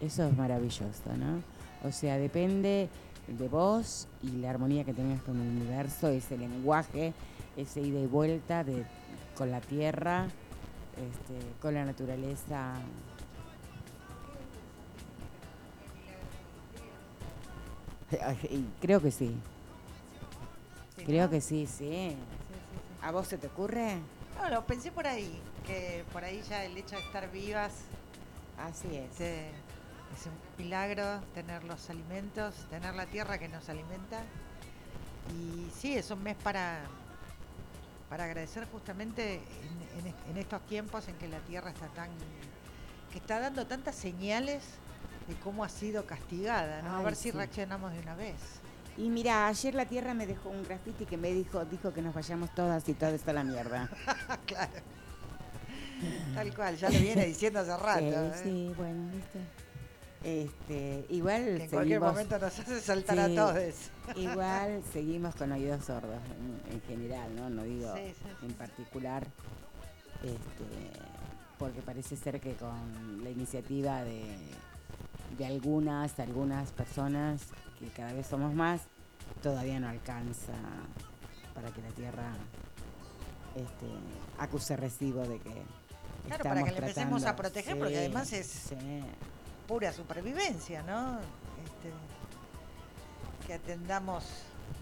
Eso es maravilloso, ¿no? O sea, depende de vos y la armonía que tengas con el universo, ese lenguaje, ese ida y vuelta de, con la tierra, este, con la naturaleza. Creo que sí. Creo que sí, sí. ¿A vos se te ocurre? No, lo pensé por ahí, que por ahí ya el hecho de estar vivas Así es. Es un milagro tener los alimentos, tener la tierra que nos alimenta. Y sí, es un mes para, para agradecer justamente en, en est- en estos tiempos en que la tierra está tan que está dando tantas señales de cómo ha sido castigada, ¿no? a ver si reaccionamos de una vez. Y mira, ayer la tierra me dejó un grafiti que me dijo, dijo que nos vayamos todas y toda está la mierda. claro. Tal cual, ya lo viene diciendo hace rato. Sí, ¿eh? sí, bueno, viste. Este, igual en cualquier seguimos- momento nos hace saltar Sí, a todos. Igual seguimos con oídos sordos en, en general, ¿no? No digo Sí, sí, sí, en particular, este, porque parece ser que con la iniciativa de, de algunas, algunas personas, que cada vez somos más, todavía no alcanza para que la Tierra este, acuse recibo de que Claro, para estamos que le empecemos a proteger, porque además es- sí. Pura supervivencia, ¿no? Este, que atendamos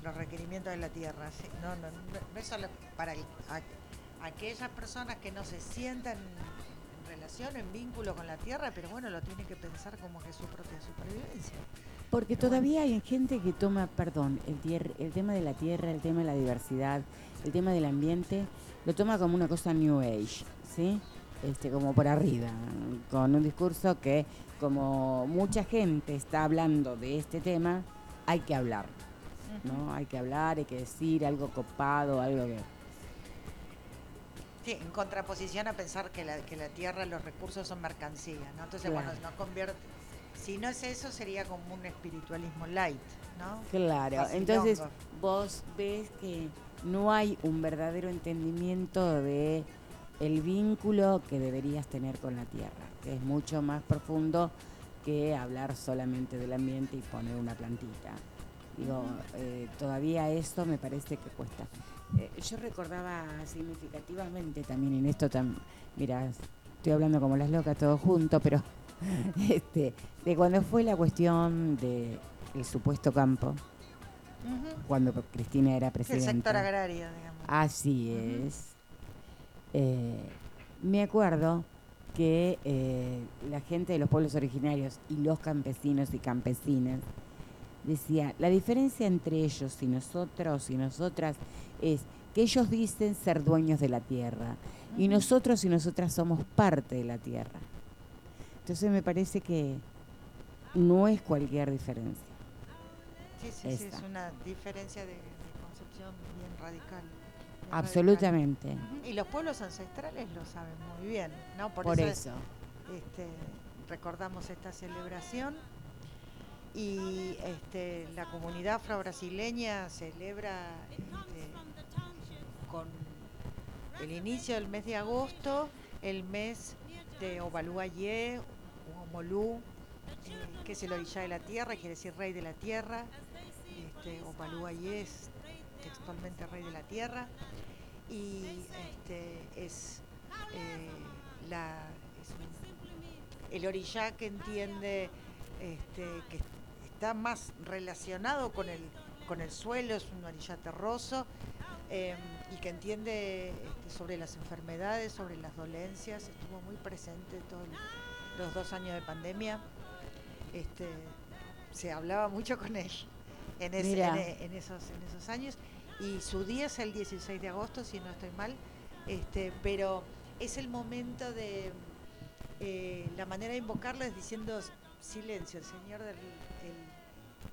los requerimientos de la tierra. sí. No, no, no, es solo para el- a- aquellas personas que no se sientan en relación, en vínculo con la tierra, pero bueno, lo tienen que pensar como que es su propia supervivencia. Porque todavía hay gente que toma, perdón, el, tier- el tema de la tierra, el tema de la diversidad, el tema del ambiente, lo toma como una cosa New Age, ¿sí? Este, como por arriba, con un discurso que como mucha gente está hablando de este tema, hay que hablar, ¿no? Hay que hablar, hay que decir algo copado, algo que... Sí, en contraposición a pensar que la, que la tierra, los recursos son mercancía, ¿no? Entonces, Claro. bueno, no convierte. Si no es eso, sería como un espiritualismo light, ¿no? Claro, Facilongo. entonces vos ves que no hay un verdadero entendimiento de el vínculo que deberías tener con la tierra, que es mucho más profundo que hablar solamente del ambiente y poner una plantita. Digo, eh, todavía eso me parece que cuesta. Eh, yo recordaba significativamente también en esto, tam- mira, estoy hablando como las locas todo junto, pero este, de cuando fue la cuestión de el supuesto campo, cuando Cristina era El presidenta. sector agrario, digamos. Así es. Eh, me acuerdo que eh, la gente de los pueblos originarios y los campesinos y campesinas decía, la diferencia entre ellos y nosotros y nosotras es que ellos dicen ser dueños de la tierra y nosotros y nosotras somos parte de la tierra. Entonces me parece que no es cualquier diferencia. Sí, sí, sí, es una diferencia de, de concepción bien radical. Absolutamente. Y los pueblos ancestrales lo saben muy bien, ¿no? Por, Por eso, eso. este, recordamos esta celebración y este, la comunidad afro-brasileña celebra este, con el inicio del mes de agosto, el mes de Ovaluayé, o Omolú, eh, que es el orilla de la tierra, quiere decir rey de la tierra. Este, Opaluayé es textualmente rey de la tierra. Y este, es, eh, la, el orillá que entiende este, que está más relacionado con el, con el suelo, es un orillá terroso. eh, y que entiende este, sobre las enfermedades, sobre las dolencias, estuvo muy presente todos los dos años de pandemia este, se hablaba mucho con él en, Mira. en en esos, en esos años. Y su día es el 16 de agosto, si no estoy mal. Este, pero es el momento de eh, la manera de invocarlo es diciendo silencio, el Señor del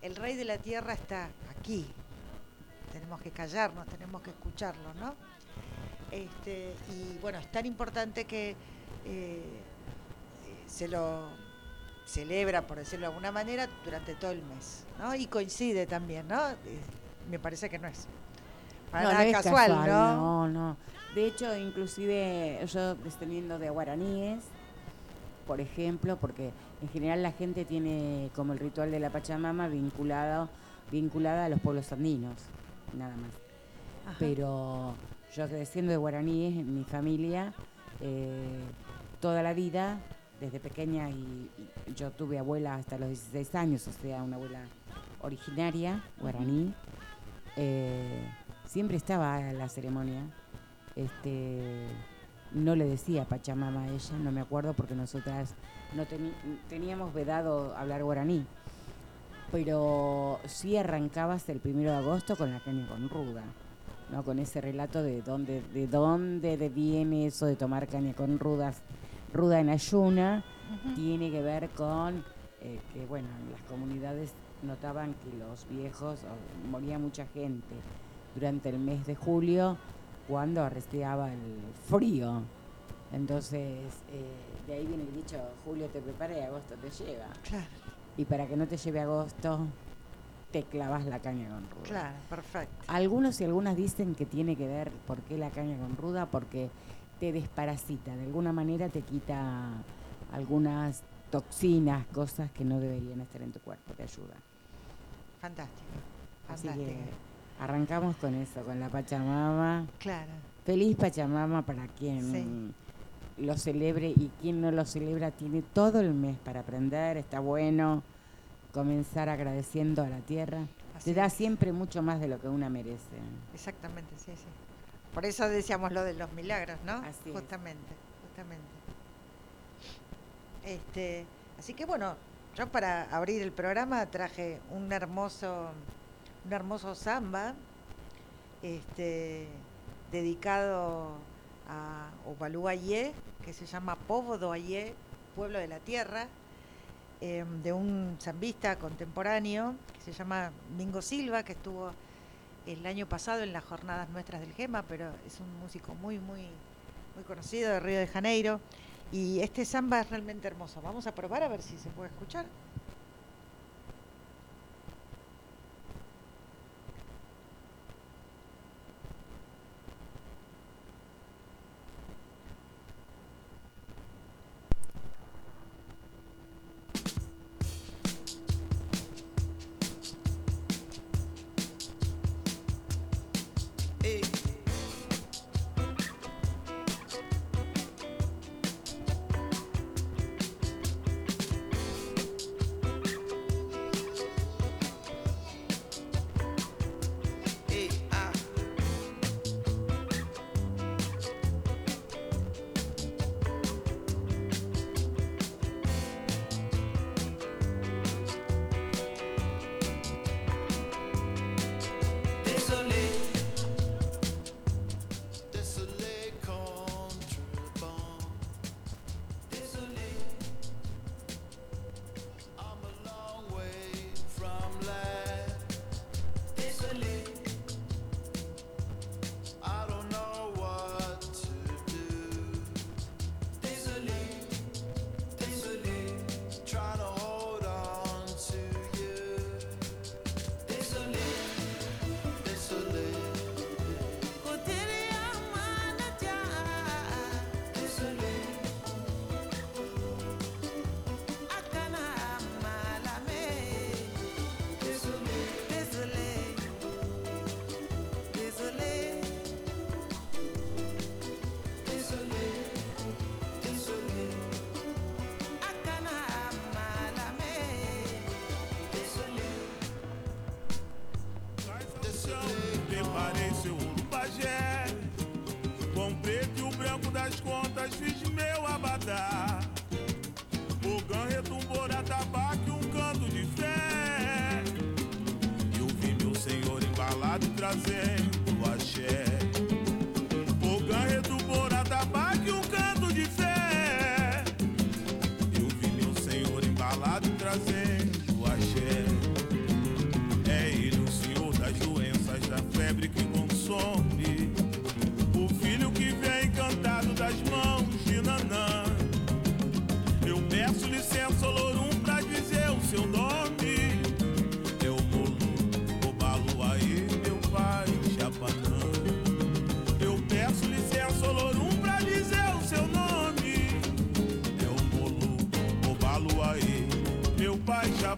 el, el Rey de la Tierra está aquí. Tenemos que callarnos, tenemos que escucharlo, ¿no? Este, y bueno, es tan importante que eh, eh, se lo celebra, por decirlo de alguna manera, durante todo el mes, ¿no? Y coincide también, ¿no? Eh, me parece que no es para no, nada no casual, casual, ¿no? No, no. De hecho, inclusive yo descendiendo de guaraníes, por ejemplo, porque en general la gente tiene como el ritual de la Pachamama vinculado, vinculada a los pueblos andinos, nada más. Pero yo creciendo de guaraníes en mi familia, eh, toda la vida, desde pequeña, y, yo tuve abuela hasta los 16 años, o sea, una abuela originaria, guaraní, eh, siempre estaba en la ceremonia. Este, no le decía Pachamama a ella, no me acuerdo porque nosotras no teníamos vedado hablar guaraní. Pero sí arrancabas el primero de agosto con la caña con ruda, ¿no? con ese relato de dónde, de dónde viene eso de tomar caña con rudas, ruda en ayuna, tiene que ver con eh, que bueno, las comunidades notaban que los viejos, moría mucha gente durante el mes de julio cuando arresteaba el frío. Entonces, eh, de ahí viene el dicho, julio te prepara y agosto te lleva. Claro. Y para que no te lleve agosto, te clavas la caña con ruda. Claro, perfecto. Algunos y algunas dicen que tiene que ver, ¿por qué la caña con ruda? Porque te desparasita, de alguna manera te quita algunas toxinas, cosas que no deberían estar en tu cuerpo, te ayuda. Fantástico. Así que arrancamos con eso, con la Pachamama. Claro. Feliz Pachamama para quien lo celebre y quien no lo celebra tiene todo el mes para aprender, está bueno comenzar agradeciendo a la tierra. Te da siempre mucho más de lo que una merece. Exactamente, sí, sí. Por eso decíamos lo de los milagros, ¿no? Así justamente, justamente. Este, así que bueno, yo para abrir el programa traje un hermoso, un hermoso samba, este, dedicado a Ovaluayé, que se llama Povo do Pueblo de la Tierra, em, de un zambista contemporáneo que se llama Mingo Silva, que estuvo el año pasado en las jornadas nuestras del GEMA, pero es un músico muy, muy, muy conocido de Río de Janeiro. Y este samba es realmente hermoso. Vamos a probar a ver si se puede escuchar. prazer.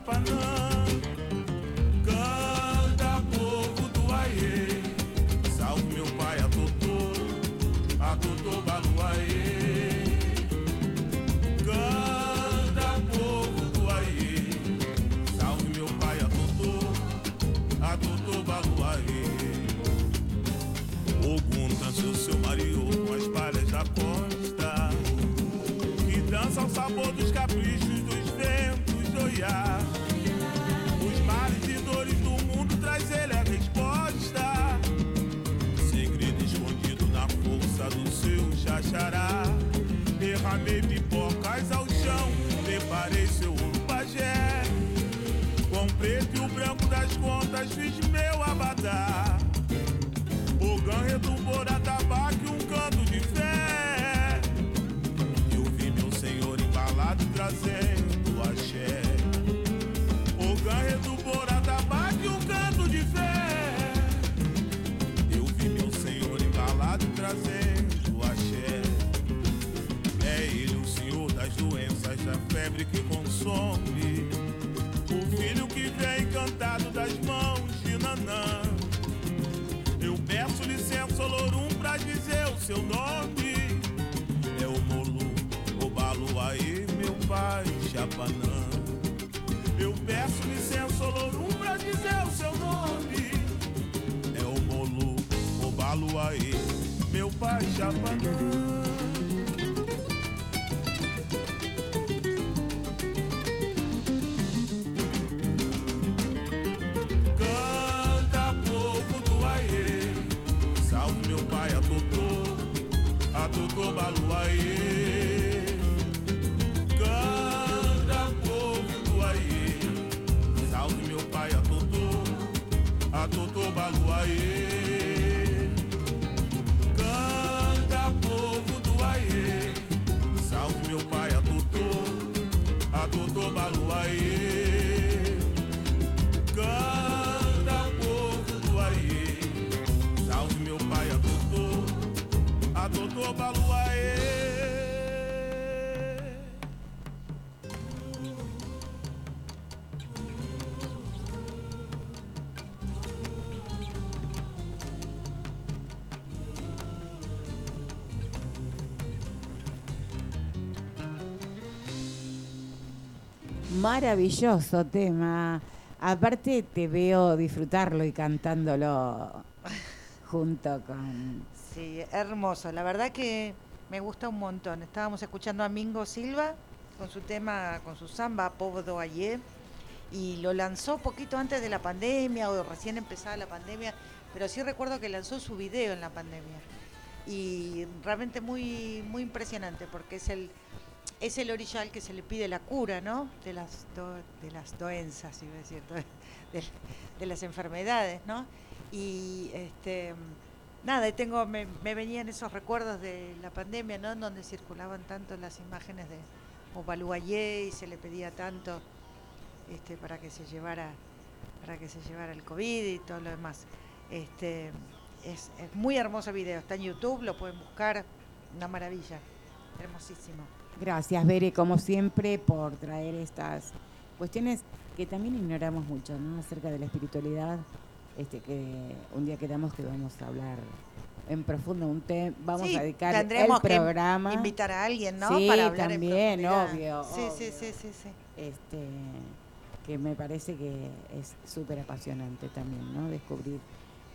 tapando consome. O filho que vem cantado das mãos de Nanã. Eu peço licença, Olorum, pra dizer o seu nome. É o Molu, o Baluaê, meu pai, Chapanã. Eu peço licença, Olorum, pra dizer o seu nome. É o Molu, o Baluaê, meu pai, Chapanã. Totô Baluaê. Canta, povo do Aie. Salve meu pai, a Totô, a Totô Baluaê. Maravilloso tema. Aparte te veo disfrutarlo y cantándolo junto con... Sí, hermoso. La verdad que me gusta un montón. Estábamos escuchando a Mingo Silva con su tema, con su samba Povo do Ayer y lo lanzó poquito antes de la pandemia o recién empezada la pandemia, pero sí recuerdo que lanzó su video en la pandemia y realmente muy muy impresionante porque es el es el orillal que se le pide la cura, ¿no? De las do- de las doenzas, iba a decir, de, las enfermedades, ¿no? Y este nada, tengo me, me venían esos recuerdos de la pandemia, ¿no? En donde circulaban tanto las imágenes de Ovaluayé y se le pedía tanto este para que se llevara para que se llevara el COVID y todo lo demás. Este es, es muy hermoso video, está en YouTube, lo pueden buscar, una maravilla, hermosísimo. Gracias, Bere, como siempre, por traer estas cuestiones que también ignoramos mucho, ¿no? Acerca de la espiritualidad, este que un día quedamos que vamos a hablar en profundo un tema, vamos Sí, a dedicar el tendremos que programa. invitar a alguien, ¿no? Sí, Para hablar también, obvio, Sí, sí, obvio. sí, sí, sí. este que me parece que es súper apasionante también, ¿no? Descubrir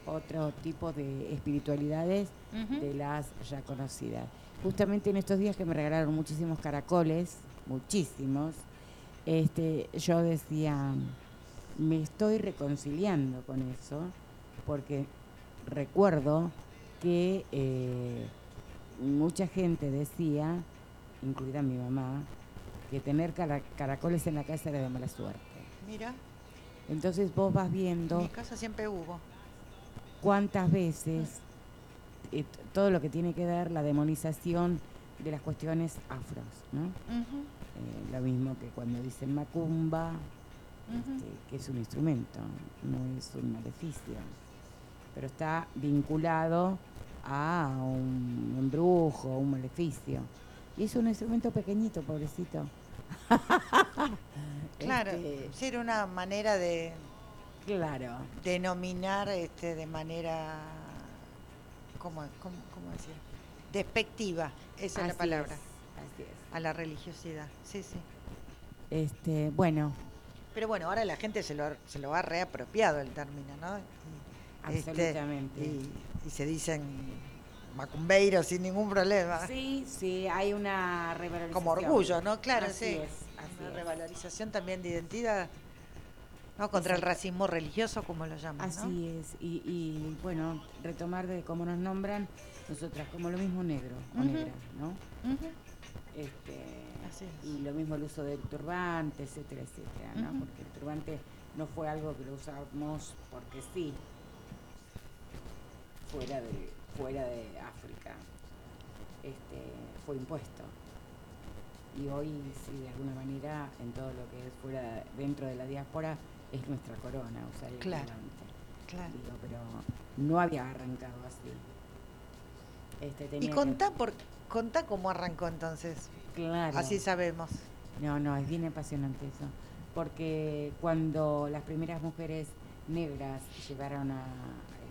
otro tipo de espiritualidades de las ya conocidas. Justamente en estos días que me regalaron muchísimos caracoles, muchísimos, este, yo decía, me estoy reconciliando con eso, porque recuerdo que eh, mucha gente decía, incluida mi mamá, que tener cara- caracoles en la casa era de mala suerte. Mira, Entonces vos vas en viendo mi casa siempre hubo. cuántas veces eh, todo lo que tiene que ver la demonización de las cuestiones afros, ¿no? Eh, lo mismo que cuando dicen macumba, este, que es un instrumento, no es un maleficio, pero está vinculado a un embrujo, un maleficio. Y es un instrumento pequeñito, pobrecito. Claro, Este, era una manera de claro. denominar este, de manera, ¿cómo, cómo, cómo decir? Despectiva, esa es la Así palabra, así es. a la religiosidad. Sí, sí. Este, bueno, Pero bueno, ahora la gente se lo, se lo ha reapropiado el término, ¿no? Y, este, Absolutamente. y, y se dicen macumbeiros sin ningún problema. sí, sí, hay una revalorización. Como orgullo, ¿no? Claro, Así sí. es, así Una es. revalorización también de identidad, ¿no? Contra el racismo religioso, como lo llaman, ¿no? Así es, y, y, bueno, retomar de cómo nos nombran nosotras, como lo mismo negro o negra, ¿no? Este, Así es. y lo mismo el uso del turbante, etcétera, etcétera. Porque el turbante no fue algo que lo usamos porque sí, fuera de, fuera de África, este, fue impuesto. Y hoy, sí, de alguna manera, en todo lo que es fuera, dentro de la diáspora, es nuestra corona, usar el Claro. Claro. Digo, pero no había arrancado así. Este, Y tenía que- contá, por, contá cómo arrancó entonces. Claro. Así sabemos. No, no, es bien apasionante eso. Porque cuando las primeras mujeres negras llegaron a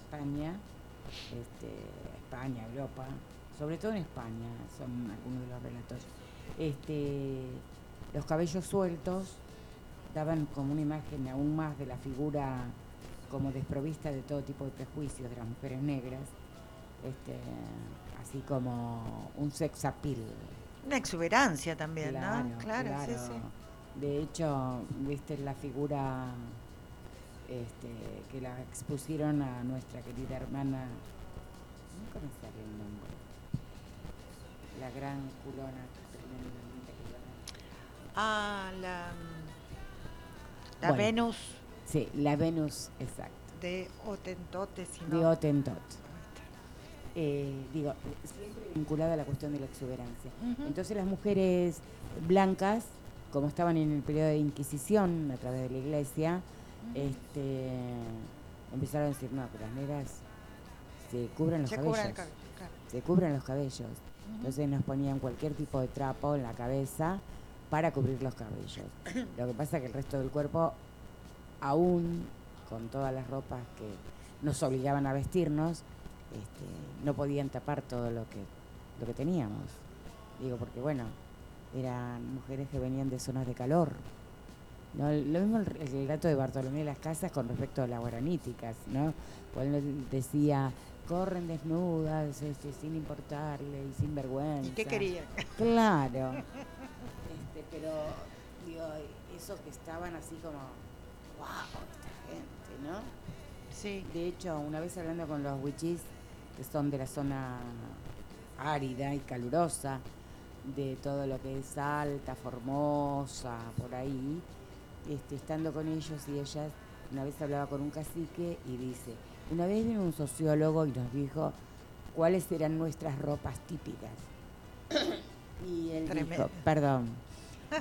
España, este, España, Europa, sobre todo en España, son algunos de los relatos, este, los cabellos sueltos daban como una imagen aún más de la figura como desprovista de todo tipo de prejuicios de las mujeres negras, este, así como un sex appeal. Una exuberancia también, Claro, ¿no? Claro, sí, claro. sí. De hecho, viste la figura este, que la expusieron a nuestra querida hermana, nunca me sale el nombre, la gran culona. Ah, la, la Bueno. Venus Sí, la Venus, exacto, de Otentote, si de no. Hottentot. Eh, digo, siempre vinculada a la cuestión de la exuberancia. Entonces las mujeres blancas, como estaban en el periodo de Inquisición a través de la iglesia, este, empezaron a decir, no, que las negras se cubren los Se cabellos. cubren el cabello, claro. Se cubren los cabellos. Entonces nos ponían cualquier tipo de trapo en la cabeza para cubrir los cabellos. Lo que pasa es que el resto del cuerpo, aún con todas las ropas que nos obligaban a vestirnos, este, no podían tapar todo lo que, lo que teníamos. Digo, porque bueno, eran mujeres que venían de zonas de calor. ¿no? Lo mismo el, el relato de Bartolomé de las Casas con respecto a las guaraníticas, ¿no? Cuando él decía, corren desnudas, este, sin importarle y sin vergüenza. ¿Y qué querían? Claro. Pero, digo, eso que estaban así como, wow, esta gente, ¿no? Sí. De hecho, una vez hablando con los wichis, que son de la zona árida y calurosa, de todo lo que es Alta, Formosa, por ahí, este, estando con ellos y ellas, una vez hablaba con un cacique y dice, una vez vino un sociólogo y nos dijo cuáles eran nuestras ropas típicas. y él dijo, Tremendo. perdón,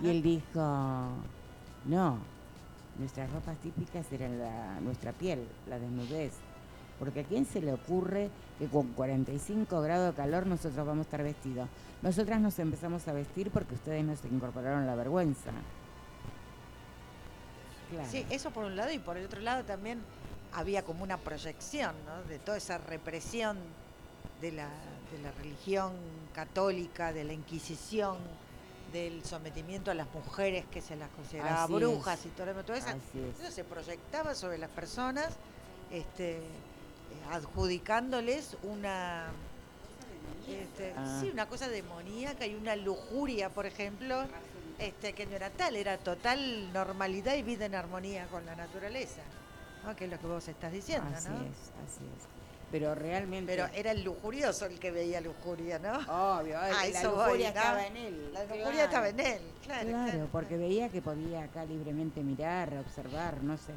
y él dijo, no, nuestras ropas típicas eran la, nuestra piel, la desnudez. Porque a quién se le ocurre que con 45 grados de calor nosotros vamos a estar vestidos. Nosotras nos empezamos a vestir porque ustedes nos incorporaron la vergüenza. Sí, eso por un lado y por el otro lado también había como una proyección ¿no? de toda esa represión de la, de la religión católica, de la Inquisición, del sometimiento a las mujeres que se las consideraba Así brujas es. y todo, lo- todo eso. Eso se proyectaba sobre las personas, este, eh, adjudicándoles una, este, Ah. sí, una cosa demoníaca y una lujuria, por ejemplo, este, que no era tal, era total normalidad y vida en armonía con la naturaleza, ¿no? que es lo que vos estás diciendo, así ¿no? es, así es. Pero realmente... Pero era el lujurioso el que veía lujuria, ¿no? Obvio, A la voy, lujuria ¿no? estaba en él. La lujuria claro. estaba en él, claro. Claro, claro, porque veía que podía acá libremente mirar, observar, no sé.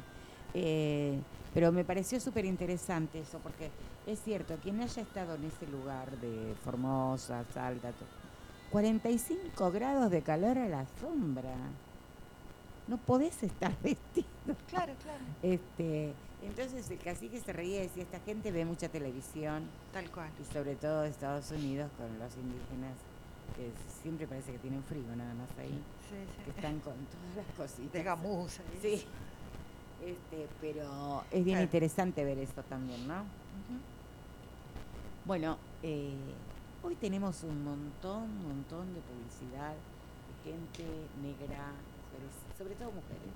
Eh, pero me pareció súper interesante eso, porque es cierto, quien haya estado en ese lugar de Formosa, Salta, to- 45 grados de calor a la sombra. No podés estar vestido. Claro, claro, Este, entonces el cacique se reía y decía, esta gente ve mucha televisión, tal cual. y sobre todo de Estados Unidos con los indígenas que siempre parece que tienen frío nada más ahí, Sí, que sí. están con todas las cositas. De gamuza. ¿eh? Sí. Este, pero es bien Claro. interesante ver esto también, ¿no? Bueno, eh, hoy tenemos un montón, montón de publicidad de gente negra, mujeres, sobre todo mujeres,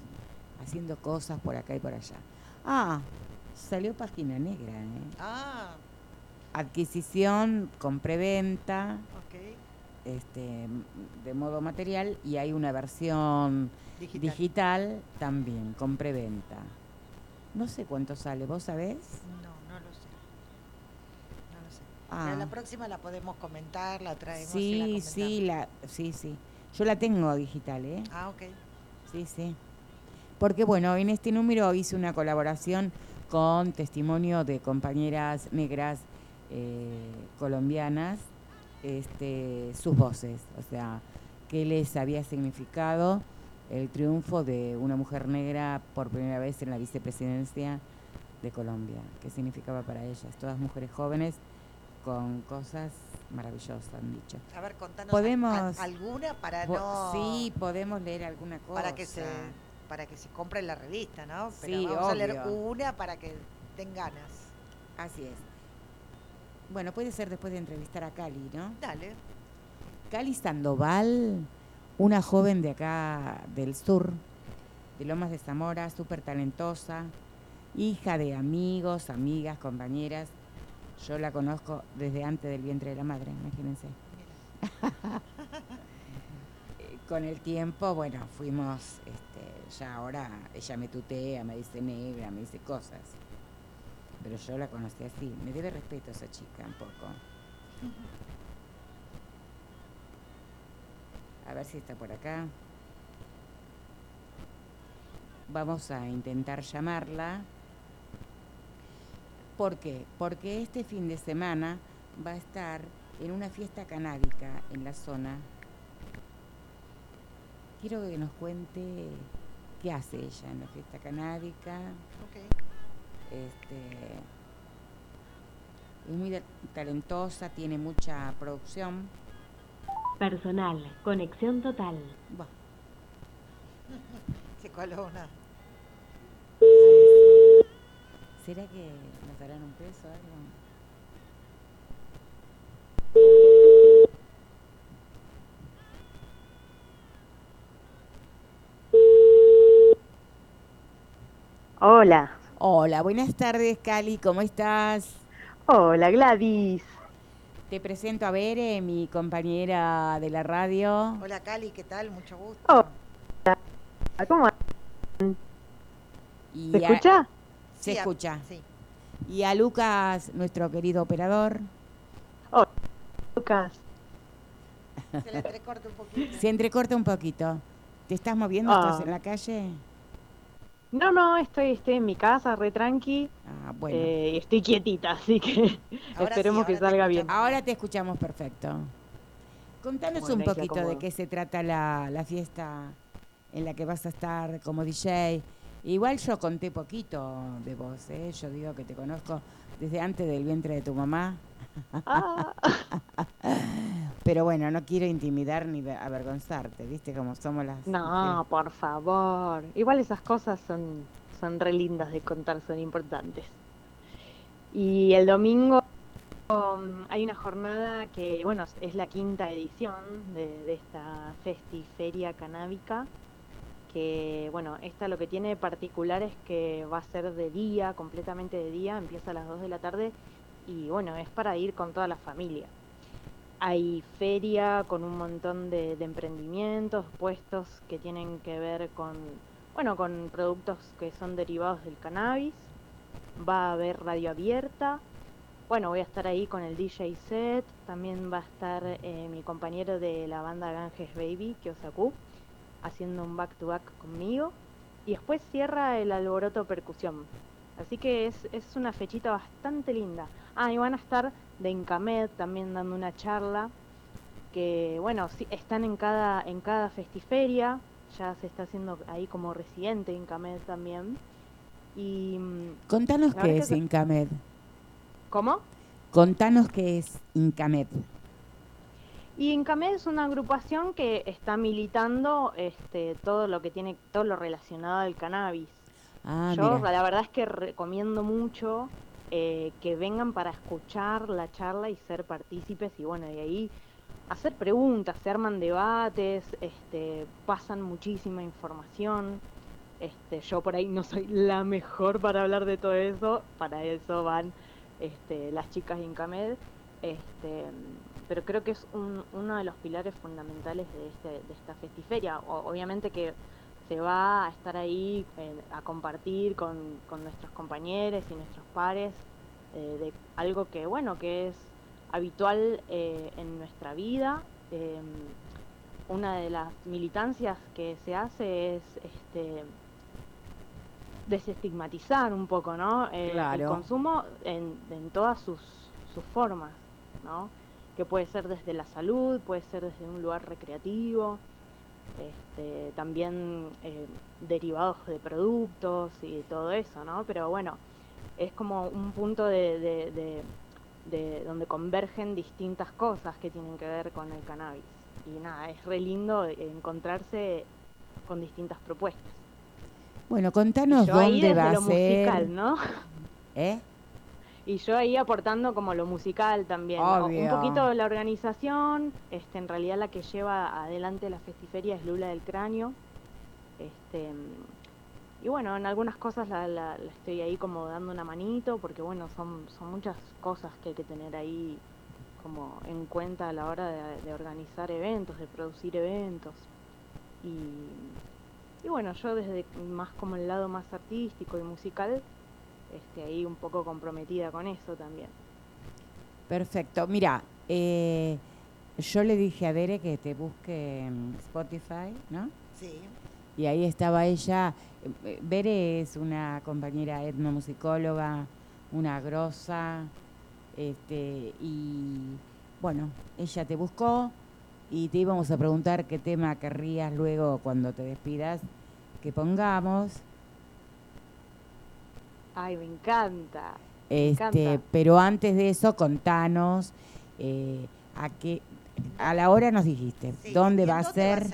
haciendo cosas por acá y por allá. Ah, salió página negra, ¿eh? Ah, Adquisición con preventa, ok. este, de modo material, y hay una versión Digital. digital también, con preventa. No sé cuánto sale, ¿vos sabés? No, no lo sé. No lo sé. Ah. Pero la próxima la podemos comentar, la traemos y la Sí, comentamos. sí, la, sí, sí. Yo la tengo digital, ¿eh? Ah, ok. Sí, sí. Porque bueno, en este número hice una colaboración con testimonio de compañeras negras eh, colombianas, este, sus voces, o sea, qué les había significado el triunfo de una mujer negra por primera vez en la vicepresidencia de Colombia, qué significaba para ellas, todas mujeres jóvenes con cosas maravillosas, han dicho. A ver, contanos Podemos- a- a- alguna para no... Sí, podemos leer alguna cosa. para que se para que se compre la revista, ¿no? Pero Sí, vamos a leer una para que den ganas. Así es. Bueno, puede ser después de entrevistar a Cali, ¿no? Dale. Cali Sandoval, una joven de acá del sur, de Lomas de Zamora, súper talentosa, hija de amigos, amigas, compañeras. Yo la conozco desde antes del vientre de la madre, imagínense. Con el tiempo, bueno, fuimos, este, ya ahora ella me tutea, me dice negra, me dice cosas. Pero yo la conocí así. Me debe respeto esa chica un poco. A ver si está por acá. Vamos a intentar llamarla. ¿Por qué? Porque este fin de semana va a estar en una fiesta canábica en la zona. Quiero que nos cuente qué hace ella en la fiesta canábica. Ok. Este, es muy talentosa, tiene mucha producción. Personal, conexión total. Buah, Se coló una. ¿Será que nos darán un peso o algo? Hola. Hola, buenas tardes, Cali, ¿cómo estás? Hola, Gladys. Te presento a Bere, mi compañera de la radio. Hola Cali, ¿qué tal? Mucho gusto. Oh. ¿Cómo Y ¿Se a- escucha? Se Sí, a- escucha. Sí. Y a Lucas, nuestro querido operador. Lucas. Se le entrecorta un poquito. Se entrecorta un poquito. ¿Te estás moviendo? Ah. ¿Estás en la calle? No, no, estoy, estoy en mi casa, re tranqui. Ah, bueno. Eh, estoy quietita, así que Ahora esperemos sí, que salga bien. Ahora te escuchamos perfecto. Contanos Bueno, un poquito de qué se trata la, la fiesta en la que vas a estar como DJ. Igual yo conté poquito de vos, ¿eh? Yo digo que te conozco desde antes del vientre de tu mamá. Ah, Pero bueno, no quiero intimidar ni ve- avergonzarte, ¿viste? Como somos las... no, por favor. Igual esas cosas son, son re lindas de contar, son importantes. Y el domingo um, hay una jornada que, bueno, es la quinta edición de, de esta festiferia canábica. Que, bueno, esta lo que tiene particular es que va a ser de día, completamente de día, empieza a las 2 de la tarde y, bueno, es para ir con toda la familia. Hay feria con un montón de, de emprendimientos, puestos que tienen que ver con, bueno, con productos que son derivados del cannabis. Va a haber radio abierta. Bueno, voy a estar ahí con el DJ set. También va a estar eh, mi compañero de la banda Ganges Baby, Kyosaku, haciendo un back to back conmigo. Y después cierra el alboroto percusión. Así que es, es una fechita bastante linda. Ah, y van a estar de Incamed también dando una charla. Que bueno, sí, están en cada, en cada festiferia. Ya se está haciendo ahí como residente Incamed también. Y. mm, Contanos qué es que- Incamed. ¿Cómo? Contanos qué es Incamed. Y Incamed es una agrupación que está militando este, todo lo que tiene, todo lo relacionado al cannabis. Ah, Yo mira. la verdad es que recomiendo mucho eh, que vengan para escuchar la charla y ser partícipes y bueno, y ahí hacer preguntas, se arman debates, este, pasan muchísima información. Este, yo por ahí no soy la mejor para hablar de todo eso, para eso van este, las chicas de Incamed, este, pero creo que es un- uno de los pilares fundamentales de, este, de esta festiferia. O- obviamente que se va a estar ahí eh, a compartir con, con nuestros compañeros y nuestros pares eh, de algo que, bueno, que es habitual eh, en nuestra vida. Eh, una de las militancias que se hace es este, desestigmatizar un poco, ¿no? El consumo en, en todas sus, sus formas, ¿no? Que puede ser desde la salud, puede ser desde un lugar recreativo, este, también eh, derivados de productos y todo eso, ¿no? Pero bueno, es como un punto de, de- de- de donde convergen distintas cosas que tienen que ver con el cannabis. Y nada, es re lindo encontrarse con distintas propuestas. Bueno, contanos yo ahí dónde desde va a lo ser. musical, ¿no? ¿Eh? Y yo ahí aportando como lo musical también. Un poquito la organización, este, en realidad la que lleva adelante la festiferia es Lula del Cráneo. Este, y bueno, en algunas cosas la, la- la estoy ahí como dando una manito, porque bueno, son, son muchas cosas que hay que tener ahí como en cuenta a la hora de, de organizar eventos, de producir eventos. Y, y bueno, yo desde más como el lado más artístico y musical, este, ahí un poco comprometida con eso también. Perfecto. Mira, eh, yo le dije a Dere que te busque en Spotify, ¿no? Sí. Y ahí estaba ella. Bere es una compañera etnomusicóloga, una grosa, este, y bueno, ella te buscó y te íbamos a preguntar qué tema querrías luego cuando te despidas que pongamos. Ay, me encanta. Me Este, encanta. pero antes de eso, contanos eh, a qué, a la hora nos dijiste, sí. ¿dónde ¿Y en va a ser?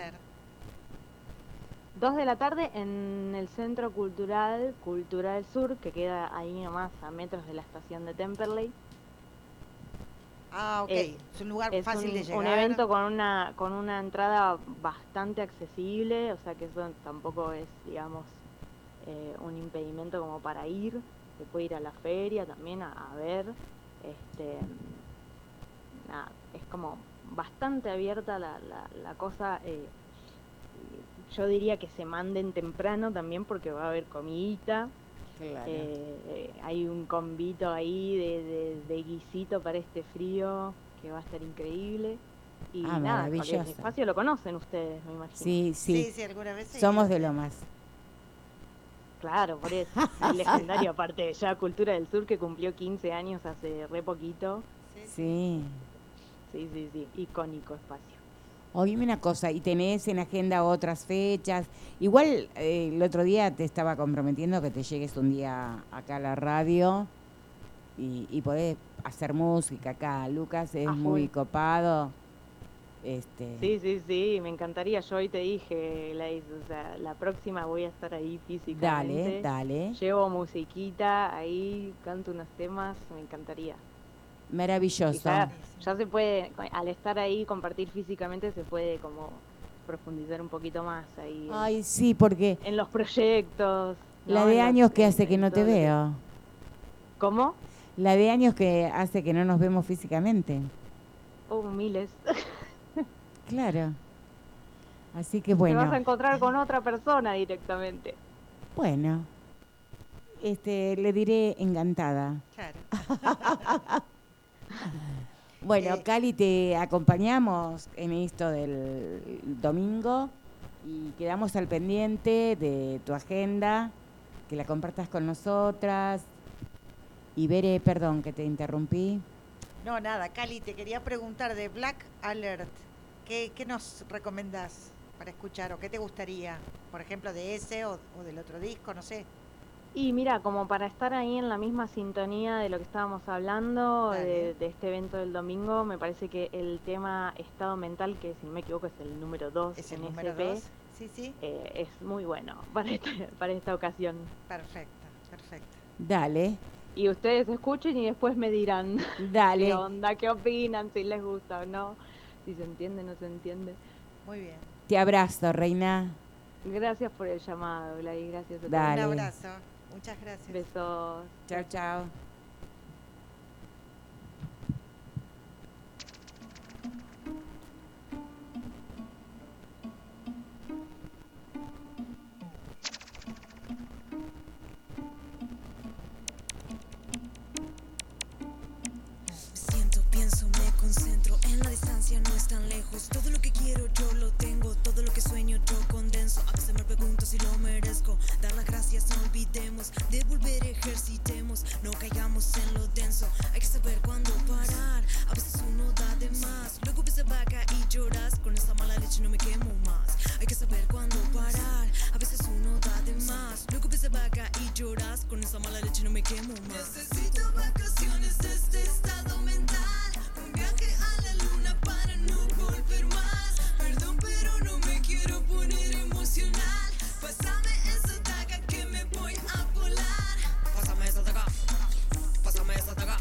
Dos de la tarde en el Centro Cultural Cultural Sur, que queda ahí nomás a metros de la estación de Temperley. Ah, ok. Eh, es un lugar Es fácil un, de llegar. un evento con una, con una entrada bastante accesible, o sea que eso tampoco es, digamos, eh, un impedimento como para ir. Se puede ir a la feria también a, a ver. Este, nada, es como bastante abierta la, la, la cosa. eh, yo diría que se manden temprano también porque va a haber comidita. Claro. Eh, hay un convito ahí de, de, de guisito para este frío que va a estar increíble. Y Ah, nada, maravilloso. el espacio lo conocen ustedes, me imagino. sí, sí, Sí, sí, alguna vez. sí. somos de lo más. Claro, por eso. Es legendario, aparte, ya Cultura del Sur que cumplió 15 años hace re poquito. Sí. Sí, sí, sí, icónico espacio. Oíme una cosa, ¿y tenés en agenda otras fechas? Igual eh, el otro día te estaba comprometiendo que te llegues un día acá a la radio y, y podés hacer música acá. Lucas es A muy copado. Este, Sí, sí, sí, me encantaría. Yo hoy te dije, Laís, o sea, la próxima voy a estar ahí Dale, físicamente. dale. Llevo musiquita, ahí canto unos temas, me encantaría. Maravilloso. ya, ya se puede, al estar ahí, compartir físicamente, se puede como profundizar un poquito más ahí en- Ay, sí, porque en, los proyectos. la ¿no? de En los- años que en- hace que en no te que- veo. ¿Cómo? La de años que hace que no nos vemos físicamente. Oh, miles. Claro. Así que Te vas a bueno, encontrar con otra persona directamente. bueno. Este, le diré encantada. Claro. Bueno, Eh, Cali, te acompañamos en esto del domingo y quedamos al pendiente de tu agenda, que la compartas con nosotras. Y Bere, perdón que te interrumpí. No, nada, Cali, te quería preguntar de Black Alert. ¿Qué, qué nos recomendás para escuchar o qué te gustaría? Por ejemplo, de ese o, o del otro disco, no sé. Y mira, como para estar ahí en la misma sintonía de lo que estábamos hablando, de, de este evento del domingo, me parece que el tema estado mental, que si no me equivoco es el número 2 Es el en número SP, 2. Sí, sí. eh, es muy bueno para, este- para esta ocasión. Perfecto, perfecto. Dale, Y ustedes escuchen y después me dirán dale. qué onda, qué opinan, si les gusta o no, si se entiende o no se entiende. Muy bien. Te abrazo, reina. Gracias por el llamado, Gladys, gracias a todos. Dale. Un abrazo. Muchas gracias. Besos. Chao, chao. No es tan lejos. Todo lo que quiero yo lo tengo, todo lo que sueño yo condenso. A veces me pregunto si lo merezco. Dar las gracias, no olvidemos. Devolver, ejercitemos, no caigamos en lo denso. Hay que saber cuándo parar. A veces uno da de más, luego a vaca y lloras. Con esta mala leche no me quemo más. Hay que saber cuándo parar. A veces uno da de más, luego a vaca y lloras. Con esta mala leche no me quemo más. Necesito vacaciones de este estado mental. Un viaje a para no volver más. Perdón, pero no me quiero poner emocional. Pásame esa daga que me voy a volar. Pásame esa daga. Pásame esa daga.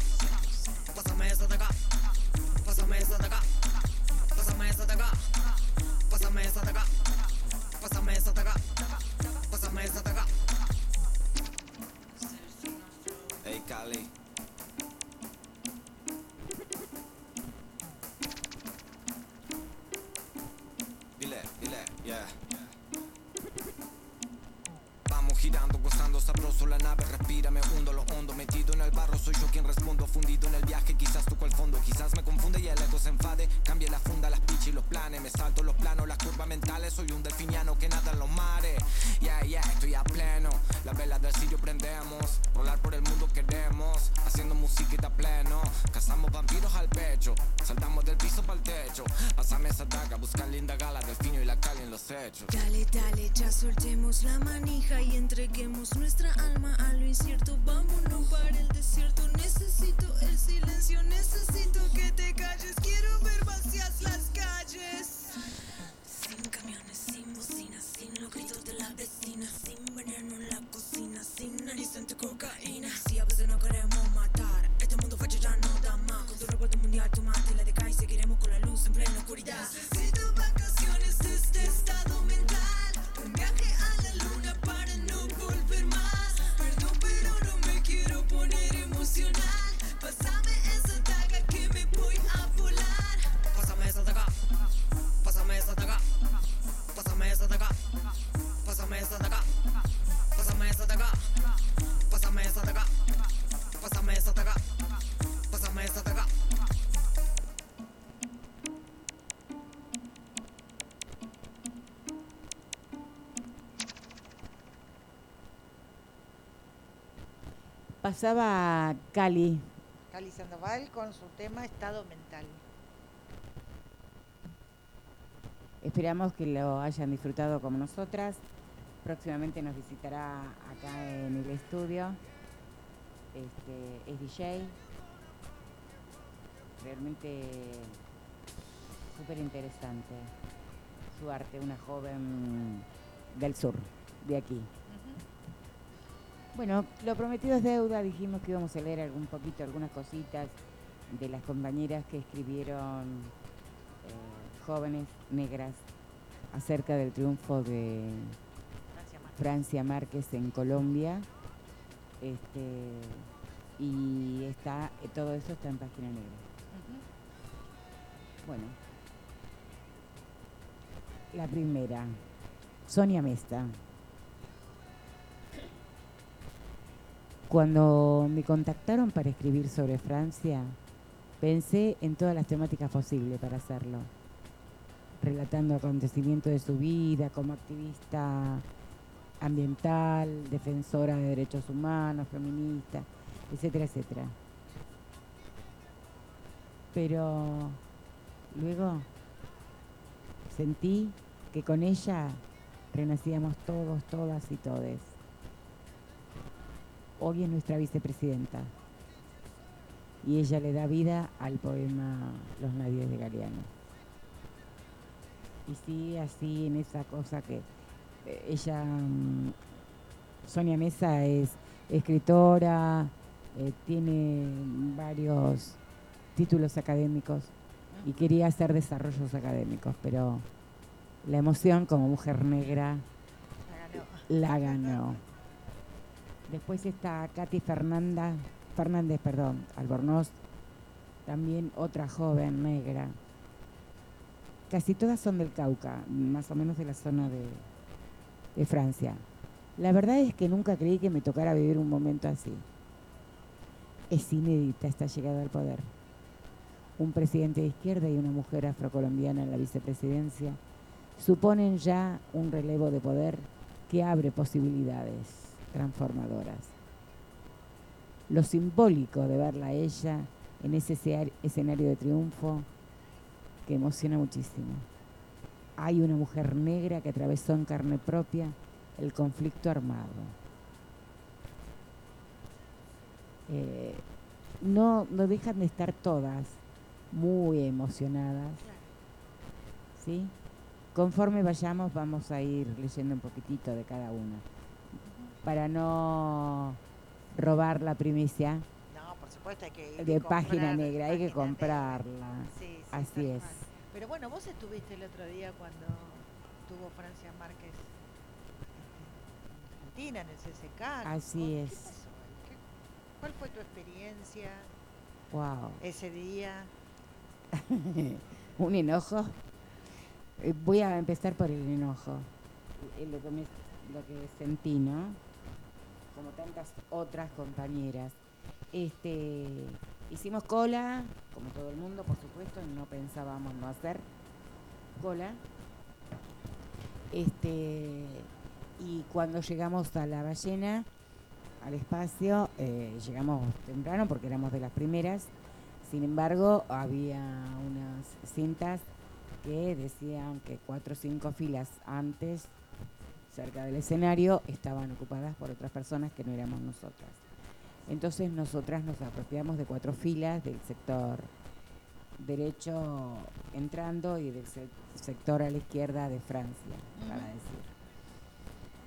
Pásame esa daga. Pásame esa daga. Pásame esa daga. Pásame esa daga. Pásame esa daga. Pásame esa daga. Hey Cali. He down sabroso la nave, respira, me hundo lo hondo, metido en el barro, soy yo quien respondo, fundido en el viaje, quizás toco el fondo, quizás me confunde y el ego se enfade, cambie la funda, las pichas y los planes, me salto los planos, las curvas mentales, soy un delfiniano que nada en los mares, yeah, yeah, estoy a pleno, las velas del sitio prendemos, volar por el mundo queremos, haciendo musiquita pleno, cazamos vampiros al pecho, saltamos del piso para el techo, pásame esa daga, buscar linda gala, delfino y la cali en los hechos. Dale, dale, ya soltemos la manija y entreguemos nuestra alma a lo incierto. Vámonos para el desierto. Necesito el silencio, necesito que te calles. Quiero ver vacías las calles. Sin camiones, sin bocinas, sin los gritos de la vecina, sin veneno en la cocina, sin nariz entre cocaína. Pasaba Cali. Cali Sandoval con su tema Estado Mental. Esperamos que lo hayan disfrutado como nosotras. Próximamente nos visitará acá en el estudio. Este, es DJ. Realmente súper interesante su arte, una joven del sur, de aquí. Bueno, lo prometido es deuda, dijimos que íbamos a leer algún poquito, algunas cositas de las compañeras que escribieron eh, jóvenes negras acerca del triunfo de Francia Márquez. Francia Márquez en Colombia. Este, y está, todo eso está en página negra. Bueno, la primera, Sonia Mesta. Cuando me contactaron para escribir sobre Francia, pensé en todas las temáticas posibles para hacerlo, relatando acontecimientos de su vida como activista ambiental, defensora de derechos humanos, feminista, etcétera, etcétera. Pero luego sentí que con ella renacíamos todos, todas y todes. Hoy es nuestra vicepresidenta. Y ella le da vida al poema Los Nadies de Galeano. Y sigue así en esa cosa que eh, ella, mm, Sonia Mesa es escritora, eh, tiene varios títulos académicos y quería hacer desarrollos académicos, pero la emoción como mujer negra la ganó. Después está Katy Fernanda, Fernández, perdón, Albornoz, también otra joven negra. Casi todas son del Cauca, más o menos de la zona de, de Francia. La verdad es que nunca creí que me tocara vivir un momento así. Es inédita esta llegada al poder. Un presidente de izquierda y una mujer afrocolombiana en la vicepresidencia suponen ya un relevo de poder que abre posibilidades transformadoras. Lo simbólico de verla a ella en ese escenario de triunfo que emociona muchísimo. Hay una mujer negra que atravesó en carne propia el conflicto armado. Eh, no, no dejan de estar todas muy emocionadas. ¿Sí? Conforme vayamos vamos a ir leyendo un poquitito de cada una. Para no robar la primicia. No, por supuesto hay que ir de página negra, hay que comprarla. Así es. Pero bueno, vos estuviste el otro día cuando tuvo Francia Márquez en Argentina, en el CCK. Así es. ¿Cuál fue tu experiencia? Wow. Ese día. Un enojo eh, voy a empezar por el enojo, eh, lo, que lo que sentí, ¿no? Como tantas otras compañeras. Este, hicimos cola, como todo el mundo, por supuesto, no pensábamos no hacer cola. Este, y cuando llegamos a la ballena, al espacio, eh, llegamos temprano porque éramos de las primeras. Sin embargo, había unas cintas que decían que cuatro o cinco filas antes, cerca del escenario, estaban ocupadas por otras personas que no éramos nosotras. Entonces nosotras nos apropiamos de cuatro filas del sector derecho entrando y del sector a la izquierda de Francia, para decir.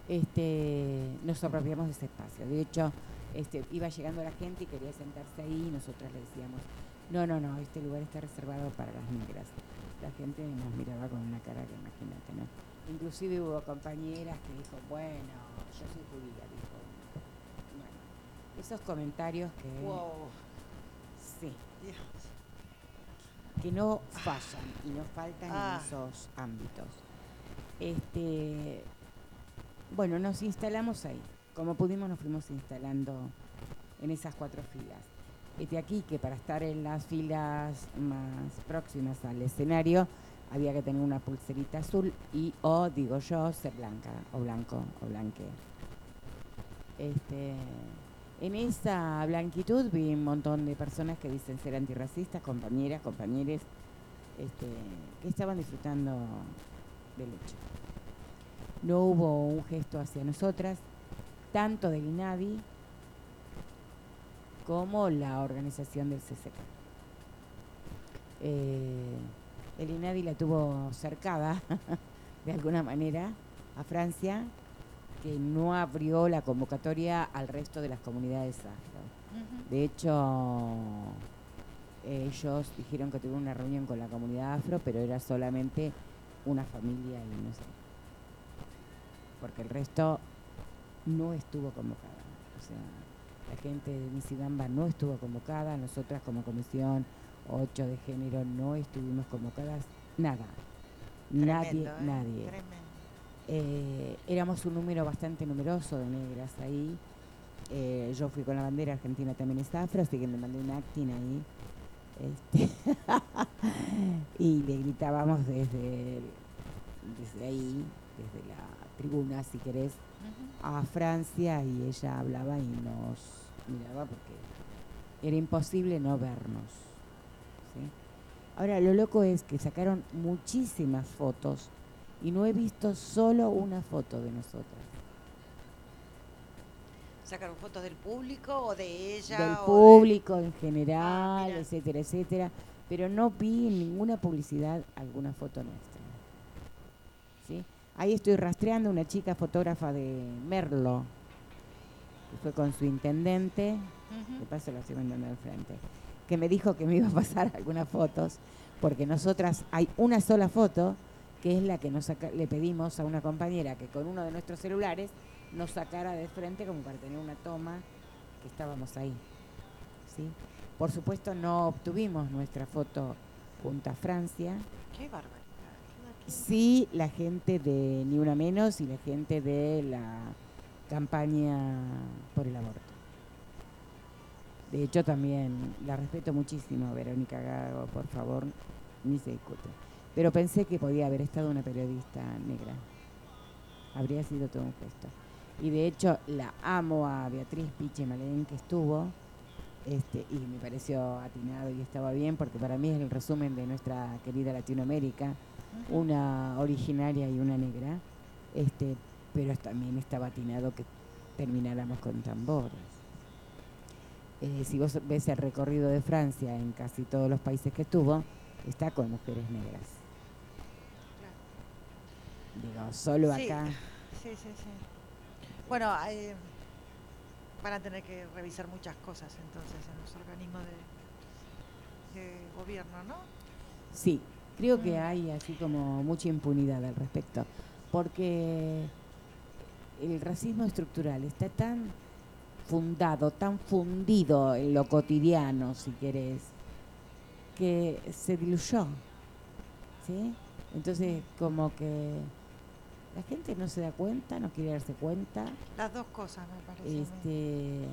Este, nos apropiamos de ese espacio. De hecho, este, iba llegando la gente y quería sentarse ahí y nosotras le decíamos, no, no, no, este lugar está reservado para las negras la gente nos miraba con una cara que imagínate, ¿no? Inclusive hubo compañeras que dijo, bueno, yo soy judía, dijo. Bueno, esos comentarios que... Wow. Sí. Que no fallan y no faltan en Ah. esos ámbitos. Este, bueno, nos instalamos ahí. Como pudimos nos fuimos instalando en esas cuatro filas. Este aquí que para estar en las filas más próximas al escenario había que tener una pulserita azul y o digo yo ser blanca o blanco o blanque. Este, en esa blanquitud vi un montón de personas que dicen ser antirracistas, compañeras, compañeros, este, que estaban disfrutando del hecho. No hubo un gesto hacia nosotras, tanto del INADI como la organización del CCK. Eh, el INADI la tuvo cercada, de alguna manera, a Francia, que no abrió la convocatoria al resto de las comunidades afro. De hecho, ellos dijeron que tuvieron una reunión con la comunidad afro, pero era solamente una familia y no sé. Porque el resto no estuvo convocada. O sea, la gente de Misigamba no estuvo convocada, nosotras como comisión 8 de género no estuvimos convocadas, nada. nadie, ¿eh? nadie. Eh, éramos un número bastante numeroso de negras ahí. Eh, yo fui con la bandera argentina también es afro, así que me mandé un acting ahí. Este, y le gritábamos desde, desde ahí, desde la tribuna, si querés, a Francia y ella hablaba y nos miraba porque era imposible no vernos. ¿Sí? Ahora, lo loco es que sacaron muchísimas fotos y no he visto solo una foto de nosotras. ¿Sacaron fotos del público o de ella? del o de- público en Ah, general, etcétera, etcétera, pero no vi en ninguna publicidad alguna foto nuestra. ¿Sí? Ahí estoy rastreando una chica fotógrafa de Merlo, que fue con su intendente, Ujú. de paso lo estoy mandando al frente, que me dijo que me iba a pasar algunas fotos, porque nosotras hay una sola foto, que es la que nos le pedimos a una compañera que con uno de nuestros celulares nos sacara de frente como para tener una toma que estábamos ahí. ¿sí? Por supuesto no obtuvimos nuestra foto Punta Francia, Qué barbaridad. sí la gente de Ni Una Menos y la gente de la campaña por el aborto. De hecho, también la respeto muchísimo, Verónica Gago, por favor, ni se discute. Pero pensé que podía haber estado una periodista negra. Habría sido todo un gesto. Y de hecho, la amo a Beatriz Piche Malén, que estuvo, este, y me pareció atinado y estaba bien, porque para mí es el resumen de nuestra querida Latinoamérica, una originaria y una negra, este, pero también estaba atinado que termináramos con tambores. Eh, si vos ves el recorrido de Francia en casi todos los países que estuvo, está con mujeres negras. Digo, solo Sí, acá. Sí, sí, sí. Bueno, eh, van a tener que revisar muchas cosas entonces en los organismos de, de gobierno, ¿no? Sí, creo que Mm. hay así como mucha impunidad al respecto, porque el racismo estructural está tan fundado, tan fundido en lo cotidiano, si querés, que se diluyó, ¿sí? Entonces, como que la gente no se da cuenta, no quiere darse cuenta, Las dos cosas me parece. este,